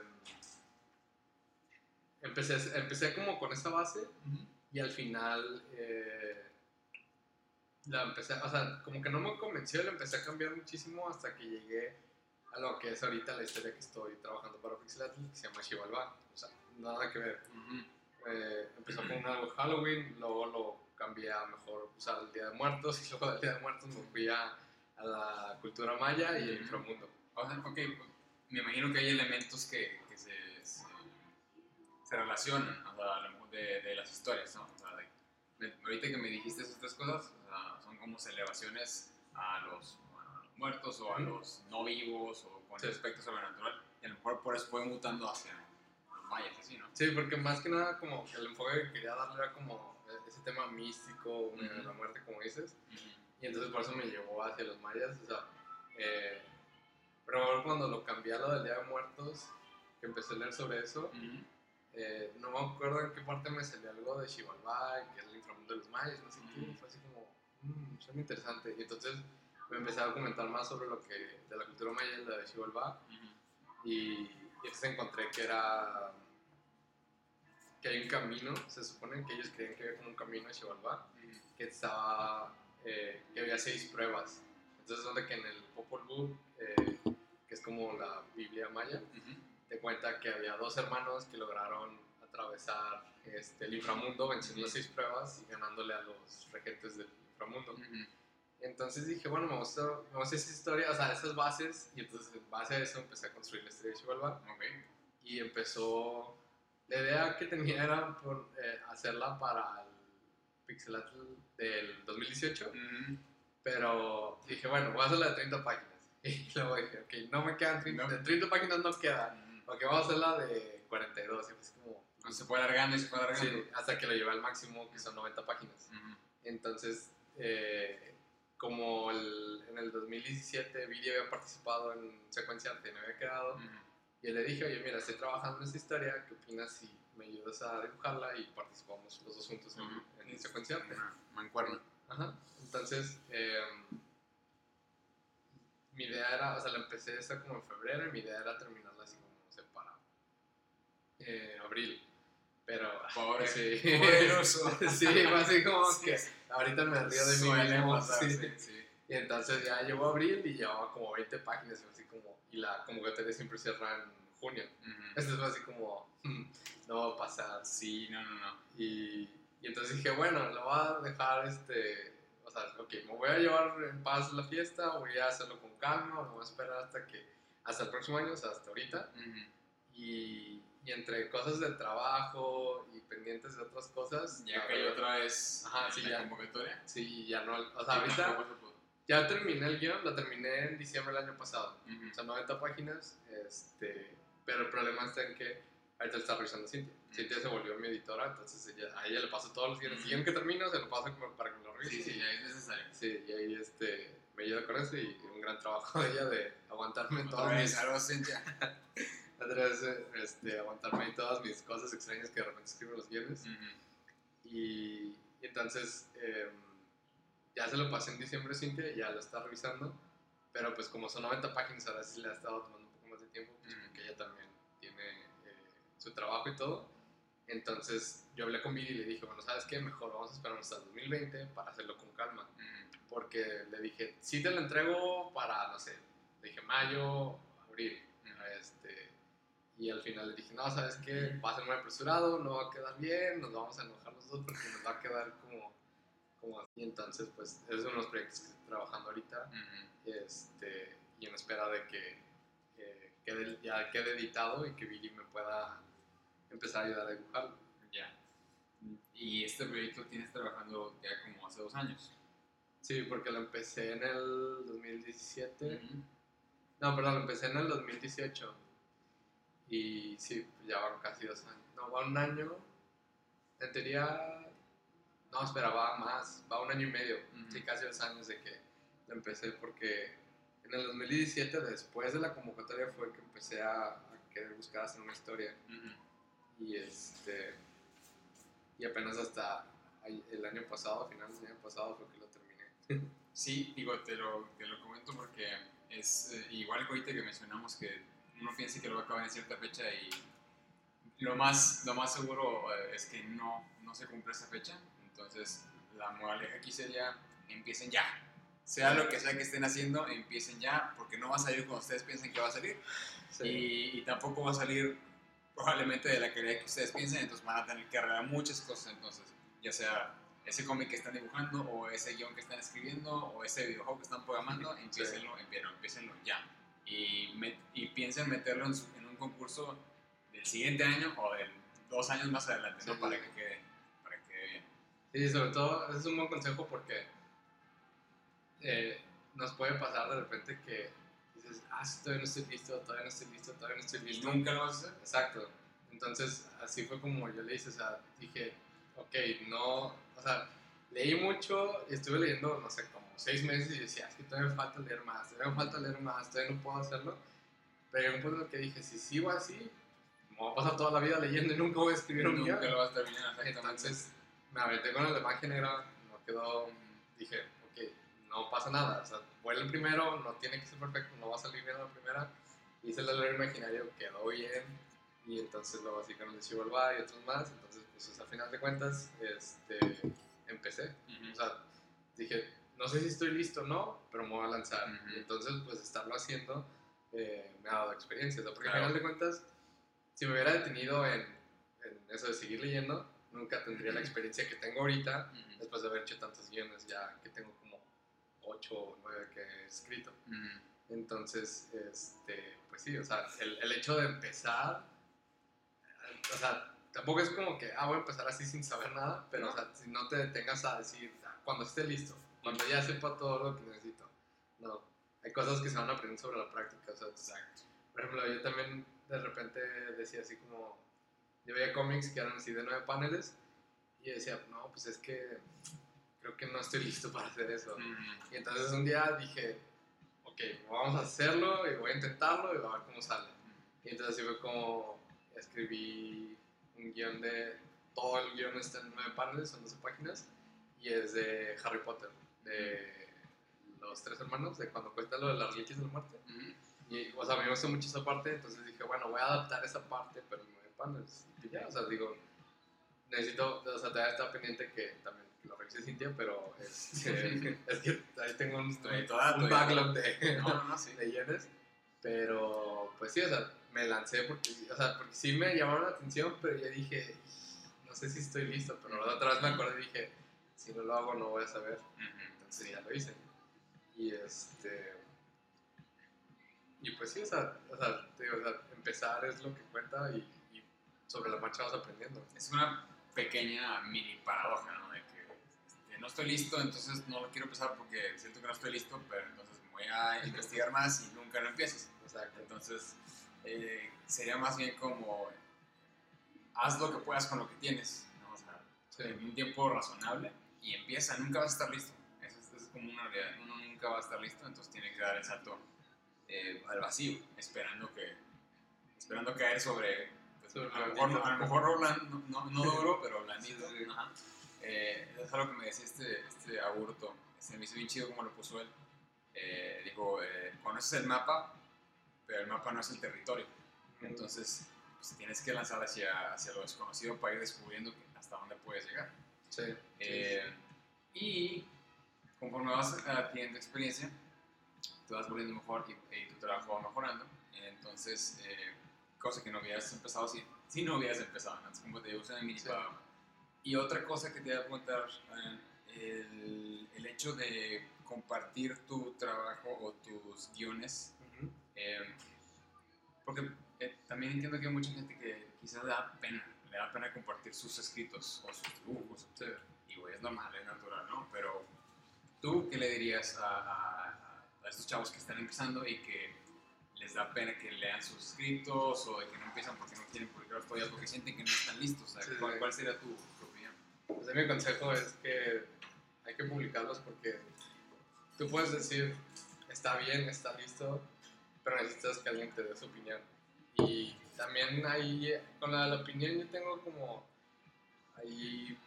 empecé, empecé como con esa base y al final eh, la empecé, o sea, como que no me convenció, la empecé a cambiar muchísimo hasta que llegué a lo que es ahorita la historia que estoy trabajando para Pixelatl, que se llama Chivalba. O sea, nada que ver. Eh, empezó con algo Halloween, luego lo cambié a mejor usar el Día de Muertos y luego del Día de Muertos me fui a a la cultura maya y el inframundo. ok, me imagino que hay elementos que, que se, se, relacionan de, de, las historias, ¿no? O sea, ahorita que me dijiste esas tres cosas, como elevaciones a los, muertos o a los no vivos o con sí. aspecto sobrenatural. Y a lo mejor por eso fue mutando hacia los mayas, así, ¿no? Sí, porque más que nada como el enfoque que quería darle era como ese tema místico, de la muerte, como dices. Y entonces por eso me llevó hacia los mayas. O sea, eh, pero cuando lo cambié a lo del Día de Muertos, que empecé a leer sobre eso, eh, no me acuerdo en qué parte me salió algo de Xibalbá, que es el inframundo de los mayas, no sé qué. Fue así como, mmm, suena interesante. Y entonces me empecé a documentar más sobre lo que, de la cultura maya, la de Xibalbá. y, y entonces encontré que era que hay un camino, se supone que ellos creían que había como un camino a Xibalbá, que estaba eh, que había seis pruebas. Entonces, donde que en el Popol Vuh, eh, que es como la Biblia maya, te cuenta que había dos hermanos que lograron atravesar este, el inframundo venciendo seis pruebas y ganándole a los regentes del inframundo. Entonces dije, bueno, me gusta, me gusta esa historia, o sea, esas bases, y entonces en base a eso empecé a construir la historia de Chivalba. Y empezó, la idea que tenía era por, eh, hacerla para el Pixelatl del 2018. Pero dije, bueno, voy a hacer la de 30 páginas. Y luego dije, ok, no me quedan 30, de 30 páginas no queda. Ok, vamos a hacer la de 42. Y pues como... Se fue alargando y se fue alargando. Sí, hasta que lo llevé al máximo, que son 90 páginas. Entonces, eh, como el, en el 2017 Viri había participado en Secuencia Arte y me había quedado, y le dije, oye, mira, estoy trabajando en esta historia, ¿qué opinas si me ayudas a dibujarla y participamos los dos juntos en, en Secuencia Arte? Mancuerna. Ajá. Entonces, eh, mi idea era, o sea, la empecé esa como en febrero y mi idea era terminarla así como, no sé, para eh, abril. Pero, pobre, sí. poderoso. sí, fue así como que ahorita me río de mí mismo. Sí. sí. Y entonces ya llegó abril y llevaba como 20 páginas, así como, y la convocatoria siempre cierra en junio. Esto fue así como, hmm, no va a pasar. Sí, no, no, no. Y, y entonces dije, bueno, lo voy a dejar, este, o sea, ok, me voy a llevar en paz la fiesta, voy a hacerlo con calma, me voy a esperar hasta que, hasta el próximo año, o sea, hasta ahorita. y, y, entre cosas del trabajo y pendientes de otras cosas. Ya cayó otra vez Ajá, sí, la ya. convocatoria. Sí, ya no, o sea, ahorita ya terminé el guion, lo terminé en diciembre del año pasado. O sea, 90 páginas, este, pero el problema está en que ahorita está revisando Cintia. Cintia se volvió mi editora, entonces ella, a ella le paso todos los guiones. El guion que termino se lo paso como para que me lo revise. Sí, sí, ya es necesario. Sí, y ahí este, me ayuda con eso y un gran trabajo de ella de aguantarme todas mis... algo, Cintia. Otra vez, este, aguantarme todas mis cosas extrañas que de repente escribo los guiones. Y, y entonces eh, ya se lo pasé en diciembre a Cintia, ya lo está revisando, pero pues como son 90 páginas, ahora sí le ha estado tomando un poco más de tiempo, pues porque ella también tiene eh, su trabajo y todo. Entonces yo hablé con Viri y le dije, bueno, ¿sabes qué? Mejor vamos a esperar hasta el 2020 para hacerlo con calma. Porque le dije, sí te lo entrego para, no sé, le dije mayo, abril. Este, y al final le dije, no, ¿sabes qué? Va a ser muy apresurado, no va a quedar bien, nos vamos a enojar los dos porque nos va a quedar como, como así. Entonces, pues, es uno de los proyectos que estoy trabajando ahorita este, y en espera de que quede, ya quede editado y que Billy me pueda empezar a ayudar a dibujarlo. Ya. Y este proyecto tienes trabajando ya como hace dos años. Sí, porque lo empecé en el 2017. No, perdón, lo empecé en el 2018. Y sí, ya van casi dos años. No, va un año. En teoría. No, espera, va más. Va un año y medio. Sí, casi dos años de que lo empecé. Porque en el 2017, después de la convocatoria, fue que empecé a, a querer buscar hacer una historia. Y este. Y apenas hasta el año pasado, a finales del año pasado, fue que lo terminé. Sí, digo, te lo, te lo comento porque es eh, igual que ahorita que mencionamos que uno piensa que lo va a acabar en cierta fecha y lo más, lo más seguro eh, es que no, no se cumple esa fecha. Entonces, la moraleja aquí sería, empiecen ya. Sea lo que sea que estén haciendo, empiecen ya, porque no va a salir como ustedes piensan que va a salir. Y, y tampoco va a salir probablemente de la calidad que ustedes piensen, entonces van a tener que arreglar muchas cosas entonces, ya sea ese cómic que están dibujando, o ese guion que están escribiendo, o ese videojuego que están programando, empiecenlo, empiecenlo, empiecenlo ya. Y, met- y piensen meterlo en, su- en un concurso del siguiente año o de dos años más adelante, ¿no? Sí. Para que quede, para que quede bien. Sí, sobre todo, ese es un buen consejo porque eh, nos puede pasar de repente que dices, ah, todavía no estoy listo, todavía no estoy listo, todavía no estoy Y listo. nunca lo vas a hacer. Exacto. Entonces, así fue como yo le hice, o sea, dije, ok, no, o sea, leí mucho y estuve leyendo, no sé, como seis meses y decía, es que todavía me falta leer más, todavía me falta leer más, todavía no puedo hacerlo. Pero llegó un punto en que dije, si sigo así, me voy a pasar toda la vida leyendo y nunca voy a escribir un guion. Nunca lo vas a terminar. Entonces me aventé con el de magia negra, no quedó, dije, ok, no pasa nada, o sea, fue el primero, no tiene que ser perfecto, no va a salir bien a la primera, hice el del imaginario, quedó bien, y entonces luego así con el de Civil War y otros más, entonces pues al final de cuentas, este, empecé, Ujú. o sea, dije, no sé si estoy listo o no, pero me voy a lanzar, Ujú. y entonces pues estarlo haciendo eh, me ha dado experiencia, o sea, porque Claro. al final de cuentas, si me hubiera detenido en, en eso de seguir leyendo, nunca tendría la experiencia que tengo ahorita después de haber hecho tantos guiones, ya que tengo como 8 o 9 que he escrito. Entonces, este, pues sí, o sea, el, el hecho de empezar, o sea, tampoco es como que, ah, voy a empezar así sin saber nada, pero, No. o sea, si no te detengas a decir, "Ah, cuando esté listo, cuando ya sepa todo lo que necesito. No, hay cosas que se van aprendiendo sobre la práctica. O sea, Exacto. Por ejemplo, yo también de repente decía así como, yo veía cómics que eran así de nueve paneles y decía, no, pues es que creo que no estoy listo para hacer eso. Y entonces un día dije, ok, vamos a hacerlo y voy a intentarlo y a ver cómo sale. Y entonces así fue como escribí un guion de, todo el guion está en nueve paneles, son 12 páginas, y es de Harry Potter, de los tres hermanos, de cuando cuenta lo de las reliquias de la muerte. Y, o sea, a mí me gustó mucho esa parte, entonces dije, bueno, voy a adaptar esa parte, pero en nueve paneles. Y ya, o sea, digo, necesito, o sea, todavía está pendiente que también lo revise Cintia, pero este, es que ahí tengo un, un backlog de, no, no, sí. de yenes. Pero, pues sí, o sea, me lancé porque, o sea, porque sí me llamaron la atención, pero ya dije, no sé si estoy listo, pero la otra vez me acordé y dije, si no lo hago no voy a saber. Entonces ya lo hice. Y este... Y pues sí, o sea, o sea, digo, o sea empezar es lo que cuenta y, y, sobre la marcha vas aprendiendo. Es una pequeña mini paradoja, ¿no? De que este, no estoy listo, entonces no lo quiero empezar porque siento que no estoy listo, pero entonces voy a investigar más y nunca lo empiezas. Exacto. Entonces, eh, sería más bien como haz lo que puedas con lo que tienes, ¿no? o sea, en un tiempo razonable y empieza, nunca vas a estar listo. Eso es, como una realidad, uno nunca va a estar listo, entonces tiene que dar el salto eh, al vacío, esperando que esperando caer sobre, pues, a, lo mejor, a lo mejor no, no, duro, pero blandito. Eh, es algo que me decía este, este aburto, se me hizo bien chido como lo puso él. Eh, dijo, eh, conoces el mapa, pero el mapa no es el territorio. Entonces, pues, tienes que lanzar hacia, hacia lo desconocido para ir descubriendo hasta dónde puedes llegar. Sí. Eh, y conforme vas adquiriendo experiencia, te vas volviendo mejor y, tu trabajo va mejorando. Entonces, eh, cosa que no habías empezado si, si no habías empezado antes, como te usan el mini Y otra cosa que te voy a contar, el, el, hecho de compartir tu trabajo o tus guiones eh, porque eh, también entiendo que hay mucha gente que quizás le da pena, le da pena compartir sus escritos o sus dibujos, y güey, es normal, es natural, ¿no? Pero tú, ¿qué le dirías a, a, estos chavos que están empezando y que les da pena que lean sus escritos o de que no empiezan porque no quieren publicar todavía porque sienten que no están listos? ¿cuál, sería tu, opinión? Pues mi consejo es que hay que publicarlos porque tú puedes decir, está bien, está listo, pero necesitas que alguien te dé su opinión. Y también ahí, con la, la opinión, yo tengo como ahí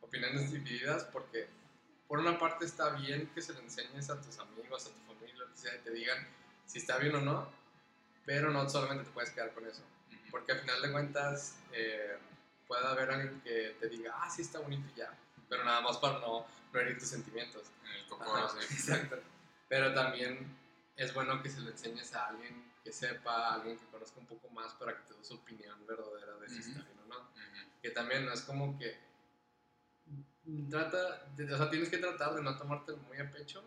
opiniones divididas porque por una parte está bien que se lo enseñes a tus amigos, a tu familia, lo que sea, y te digan si está bien o no, pero no solamente te puedes quedar con eso. Porque al final de cuentas eh, puede haber alguien que te diga, ah, sí está bonito y ya, pero nada más para no, no herir tus sentimientos. En el coco, Exacto. Pero también es bueno que se lo enseñes a alguien que sepa, a alguien que conozca un poco más para que te dé su opinión verdadera de si está bien o no. Que también no es como que trata, o sea, tienes que tratar de no tomarte muy a pecho,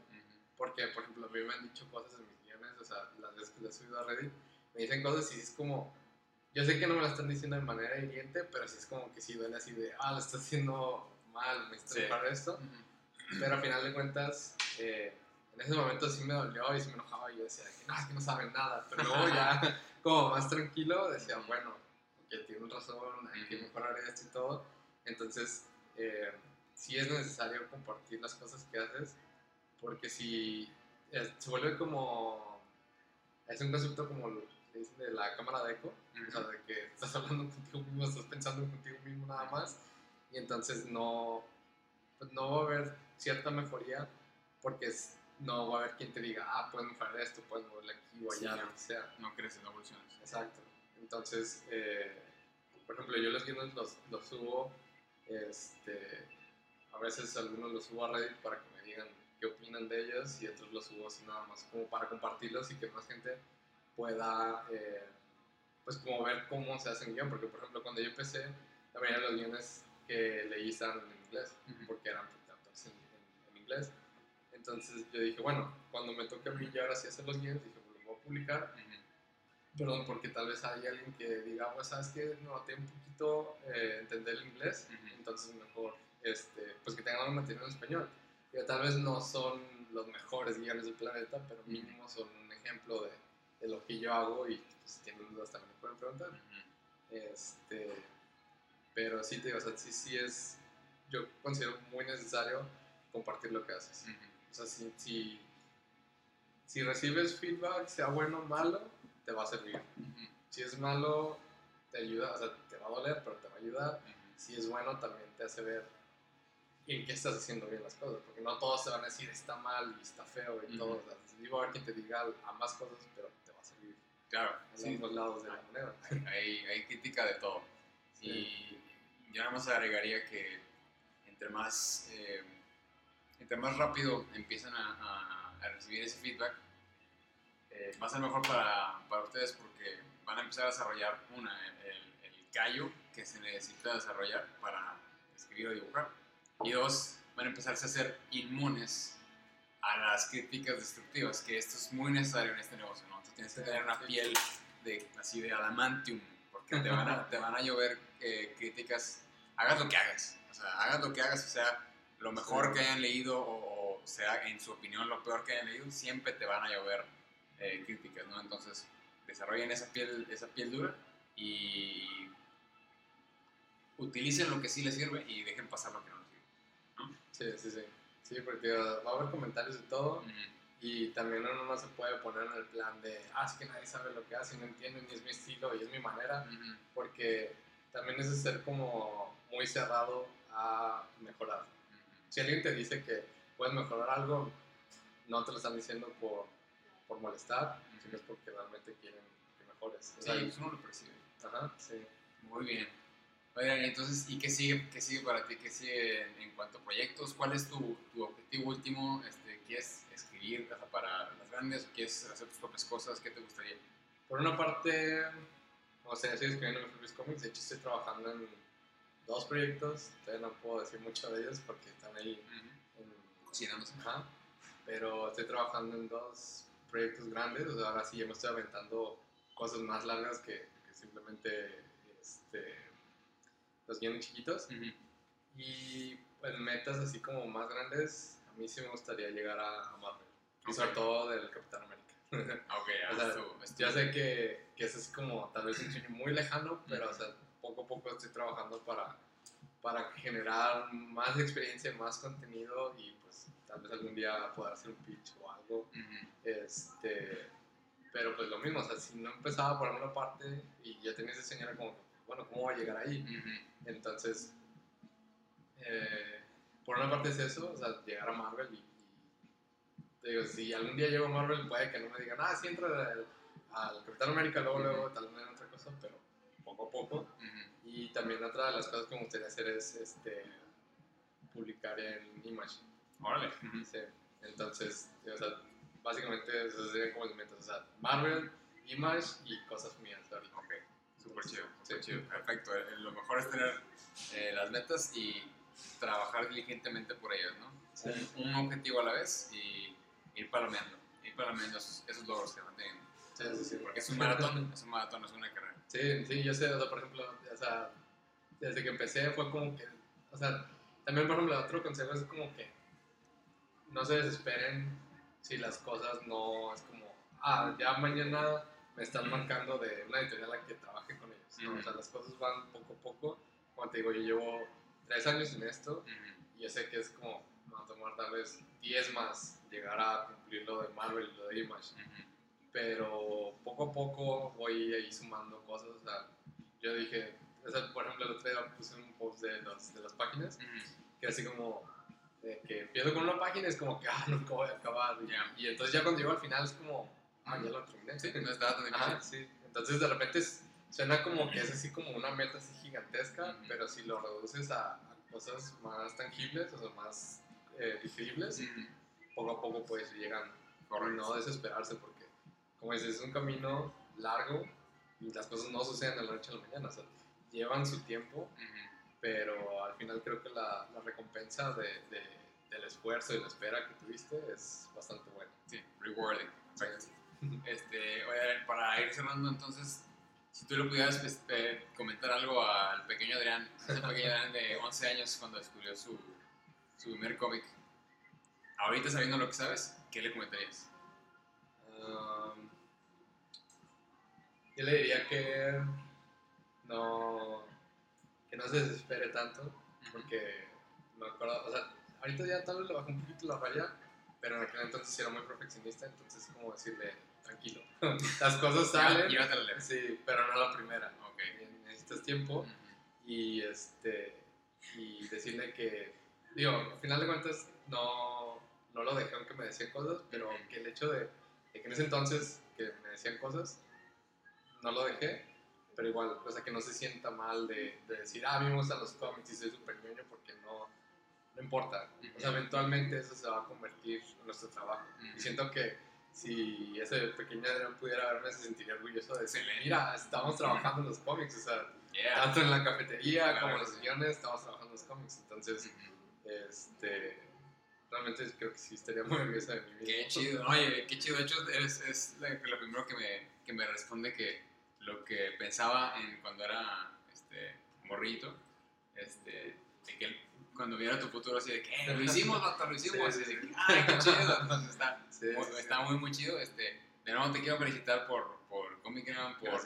porque, por ejemplo, a mí me han dicho cosas en mis guiones, o sea, las veces que las he subido a Reddit, me dicen cosas y es como, yo sé que no me las están diciendo de manera hiriente, pero sí es como que sí duele así de, ah, lo estás haciendo mal, me estás para esto, pero al final de cuentas, eh, en ese momento sí me dolió y sí me enojaba y yo decía, que no, es que no saben nada, pero luego ya como más tranquilo decía, bueno, que tienen razón, hay que mejorar esto y todo, entonces eh, sí es necesario compartir las cosas que haces, porque si se vuelve como, es un concepto como lo que dicen de la cámara de eco, o sea, de que estás hablando contigo mismo, estás pensando contigo mismo nada más, y entonces no, pues no va a haber cierta mejoría porque es, no va a haber quien te diga, ah, pueden mejorar esto, pueden moverle aquí o allá, lo que sea. No crece, no evoluciones. Exacto. Entonces, eh, por ejemplo, yo los guiones los, los, subo, este, a veces algunos los subo a Reddit para que me digan qué opinan de ellos y otros los subo así nada más como para compartirlos y que más gente pueda, eh, pues como ver cómo se hace un guion, porque por ejemplo cuando yo empecé, la mayoría de los guiones que leí estaban en inglés, porque eran en, en inglés entonces yo dije, bueno, cuando me toque a mí ya ahora sí hacer los guiones, dije, pues lo voy a publicar. Perdón, porque tal vez hay alguien que diga, pues sabes que no, tengo un poquito eh, entender el inglés, entonces mejor este, pues que tengan un material en español. Que tal vez no son los mejores guiones del planeta, pero mínimo son un ejemplo de, de lo que yo hago y pues, si tienen dudas también me pueden preguntar. Este, pero sí te digo, o sea, sí, sí es, yo considero muy necesario compartir lo que haces. O sea, si, si, si, recibes feedback, sea bueno o malo, te va a servir. Si es malo, te ayuda, o sea, te va a doler, pero te va a ayudar. Si es bueno, también te hace ver en qué estás haciendo bien las cosas, porque no todos te van a decir está mal y está feo y todo. O sea, digo a ver quién te diga ambas cosas, pero te va a servir. Claro, en ambos lados de la moneda. Hay, hay crítica de todo. Y yo nada más agregaría que entre más, eh, entre más rápido empiezan a, a, recibir ese feedback, eh, va a ser mejor para, para, ustedes porque van a empezar a desarrollar una, el, el callo que se necesita desarrollar para escribir o dibujar. Y dos, van a empezarse a ser inmunes a las críticas destructivas, que esto es muy necesario en este negocio, ¿no? Tú tienes que tener una piel de, así de adamantium, porque te van a, te van a llover eh, críticas, hagas lo que hagas, o sea, hagas lo que hagas, o sea, lo mejor que hayan leído o, sea, en su opinión, lo peor que hayan leído, siempre te van a llover eh, críticas, ¿no? Entonces, desarrollen esa piel, esa piel dura y utilicen lo que sí les sirve y dejen pasar lo que no Sí, sí, sí. Sí, porque va a haber comentarios de todo. Y también uno no se puede poner en el plan de, ah, es que nadie sabe lo que hace, no entiende, ni es mi estilo y es mi manera. Porque también es ser como muy cerrado a mejorar. Si alguien te dice que puedes mejorar algo, no te lo están diciendo por, por molestar, sino es porque realmente quieren que mejores. Sí, eso no lo percibe. Ajá, sí. Muy bien. Oigan, entonces, ¿y qué sigue, qué sigue para ti? ¿Qué sigue en, cuanto a proyectos? ¿Cuál es tu, tu objetivo último? Este, ¿Quieres escribir para las grandes o quieres hacer tus propias cosas? ¿Qué te gustaría? Por una parte, o sea, estoy escribiendo mis propios cómics. De hecho, estoy trabajando en dos proyectos. Todavía no puedo decir mucho de ellos porque están ahí cocinándose. Ajá. Pero estoy trabajando en dos proyectos grandes. O sea, ahora sí ya me estoy aventando cosas más largas que, que simplemente este, los bien chiquitos. Y pues metas así como más grandes, a mí sí me gustaría llegar a, Marvel. Y sobre todo del Capitán América. ok, o sea, ya sé que, que es así como tal vez un sueño muy lejano, pero o sea, poco a poco estoy trabajando para, para generar más experiencia, más contenido y pues tal vez algún día poder hacer un pitch o algo. este, pero pues lo mismo, o sea, si no empezaba por alguna parte y ya tenía ese señor como bueno, ¿cómo va a llegar ahí? Entonces, eh, por una parte es eso, o sea, llegar a Marvel y, digo, si algún día llego a Marvel puede que no me digan, ah, sí entra al, al Capitán América, luego, luego, tal vez otra cosa, pero poco a poco. Y también otra de las cosas que me gustaría hacer es este, publicar en Image. Órale. Sí. Entonces, o sea, básicamente eso serían como elementos, o sea, Marvel, Image y cosas mías ahorita. Okay. Súper chido, súper chido, perfecto. Eh, lo mejor es tener eh, las metas y trabajar diligentemente por ellas, ¿no? Un, objetivo a la vez y ir palomeando, ir palomeando esos, esos logros que van teniendo. Sí, sí, sí. Porque es un maratón, es un maratón, es una carrera. Sí, sí, yo sé, o sea, por ejemplo, o sea, desde que empecé fue como que, o sea, también por ejemplo, otro consejo es como que no se desesperen si las cosas no es como, ah, ya mañana me están marcando de una editorial a la que trabajé con ellos. O sea, las cosas van poco a poco. Como te digo, yo llevo tres años en esto y yo sé que es como, va a tomar tal vez diez más llegar a cumplir lo de Marvel y lo de Image. Pero poco a poco voy ahí sumando cosas. O sea, yo dije, o sea, por ejemplo, el otro día puse un post de, los, de las páginas, que así como, que empiezo con una página es como que, ah, nunca voy a acabar. Y, y entonces ya cuando llego al final es como, ah, ya lo terminé. Sí, no estaba tan difícil. sí. Entonces de repente suena como que es así como una meta así gigantesca, pero si lo reduces a, cosas más tangibles, o sea, más eh, digeribles, poco a poco puedes ir llegando. Correcto. No desesperarse porque, como dices, es un camino largo y las cosas no suceden de la noche a la mañana. O sea, llevan su tiempo, pero al final creo que la, la recompensa de, del esfuerzo y la espera que tuviste es bastante buena. Sí, rewarding. Exacto. Este, oye, para ir cerrando entonces, si tú le pudieras pues, comentar algo al pequeño Adrián, ese pequeño Adrián de 11 años cuando descubrió su, su primer cómic, ahorita sabiendo lo que sabes, ¿qué le comentarías? Um, yo le diría que no, que no se desespere tanto, porque me acuerdo, o sea, ahorita ya tal vez le bajó un poquito la raya, pero en aquel entonces era muy perfeccionista, entonces como decirle, tranquilo, las cosas salen, sí, pero no la primera, okay. necesitas tiempo y este y decirle que, digo, al final de cuentas no, no lo dejé aunque me decían cosas, pero que el hecho de, que en ese entonces que me decían cosas, no lo dejé, pero igual, o sea, que no se sienta mal de, de decir, ah, a mí me gustan los cómics y soy súper ñoño porque no, no importa. O sea, eventualmente eso se va a convertir en nuestro trabajo. Y siento que si ese pequeño Adrián pudiera verme, se sentiría orgulloso de decirle, mira, estamos trabajando en los cómics, o sea, tanto en la cafetería como en los sillones, estamos trabajando en los cómics. Entonces, este, realmente creo que sí estaría muy orgulloso de mí Qué chido, oye, qué chido. De hecho, es, es lo primero que me, que me responde que lo que pensaba en cuando era este, morrito, este, de que cuando viera tu futuro así de que lo hicimos, lo hicimos, y de ay, qué chido. Entonces está, muy, está muy, muy chido. Este, de nuevo te quiero felicitar por, por Comic Gram, por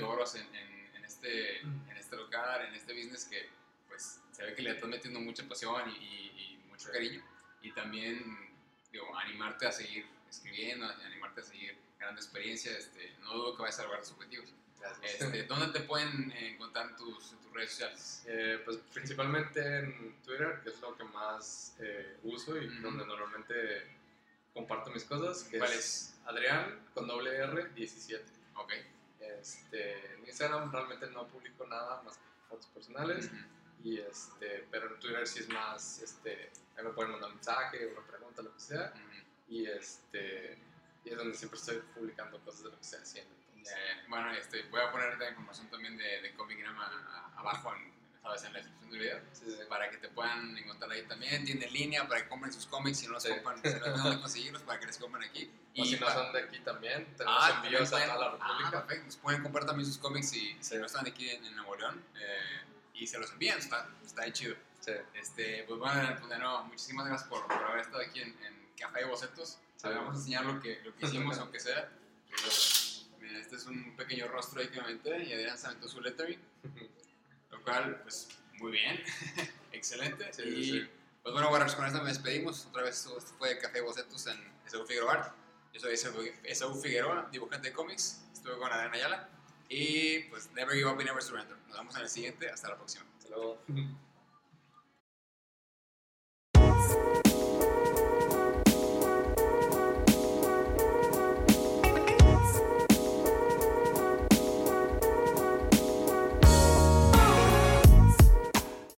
logros en, en, este, en este lugar, en este business que pues se ve que le estás metiendo mucha pasión y, y, mucho cariño. Y también, digo, animarte a seguir escribiendo, animarte a seguir ganando experiencia. Este, no dudo que vayas a lograr tus objetivos. Este, ¿Dónde te pueden encontrar tus, tus redes sociales? Eh, pues principalmente en Twitter, que es lo que más eh, uso y donde normalmente comparto mis cosas. Que ¿Cuál es? Adrián con doble R 17. Ok. Este, en Instagram realmente no publico nada más que fotos personales. y este, pero en Twitter sí es más, este, ahí me pueden mandar un mensaje, una pregunta, lo que sea. Y este, y es donde siempre estoy publicando cosas de lo que estoy haciendo. Eh, bueno, este, voy a poner la información también de, de Comic abajo en, ¿sabes? en la descripción del video para que te puedan encontrar ahí también. Tiene línea para que compren sus cómics si no los compran, si no dónde conseguirlos para que les compren aquí. Y si no son de aquí también, tenemos ah, envíos a toda la República. Ah, perfecto. pueden comprar también sus cómics si, si no están aquí en, Nuevo León eh, y se los envían. Está, está ahí chido. Este, pues bueno, pues de nuevo, muchísimas gracias por, por haber estado aquí en, en Café de Bocetos. Vamos a enseñar lo que, lo que hicimos, aunque sea. Este es un pequeño rostro ahí que me aventé y Adrián se aventó su lettering. Lo cual, pues, muy bien. Excelente. y, pues bueno, Warriors, con esto me despedimos. Otra vez esto fue Café Bocetos en Esaú Figueroa Art. Yo soy Esaú Figueroa, dibujante de cómics. Estuve con Adrián Ayala. Y pues, never give up and never surrender. Nos vemos en el siguiente. Hasta la próxima. Hasta luego.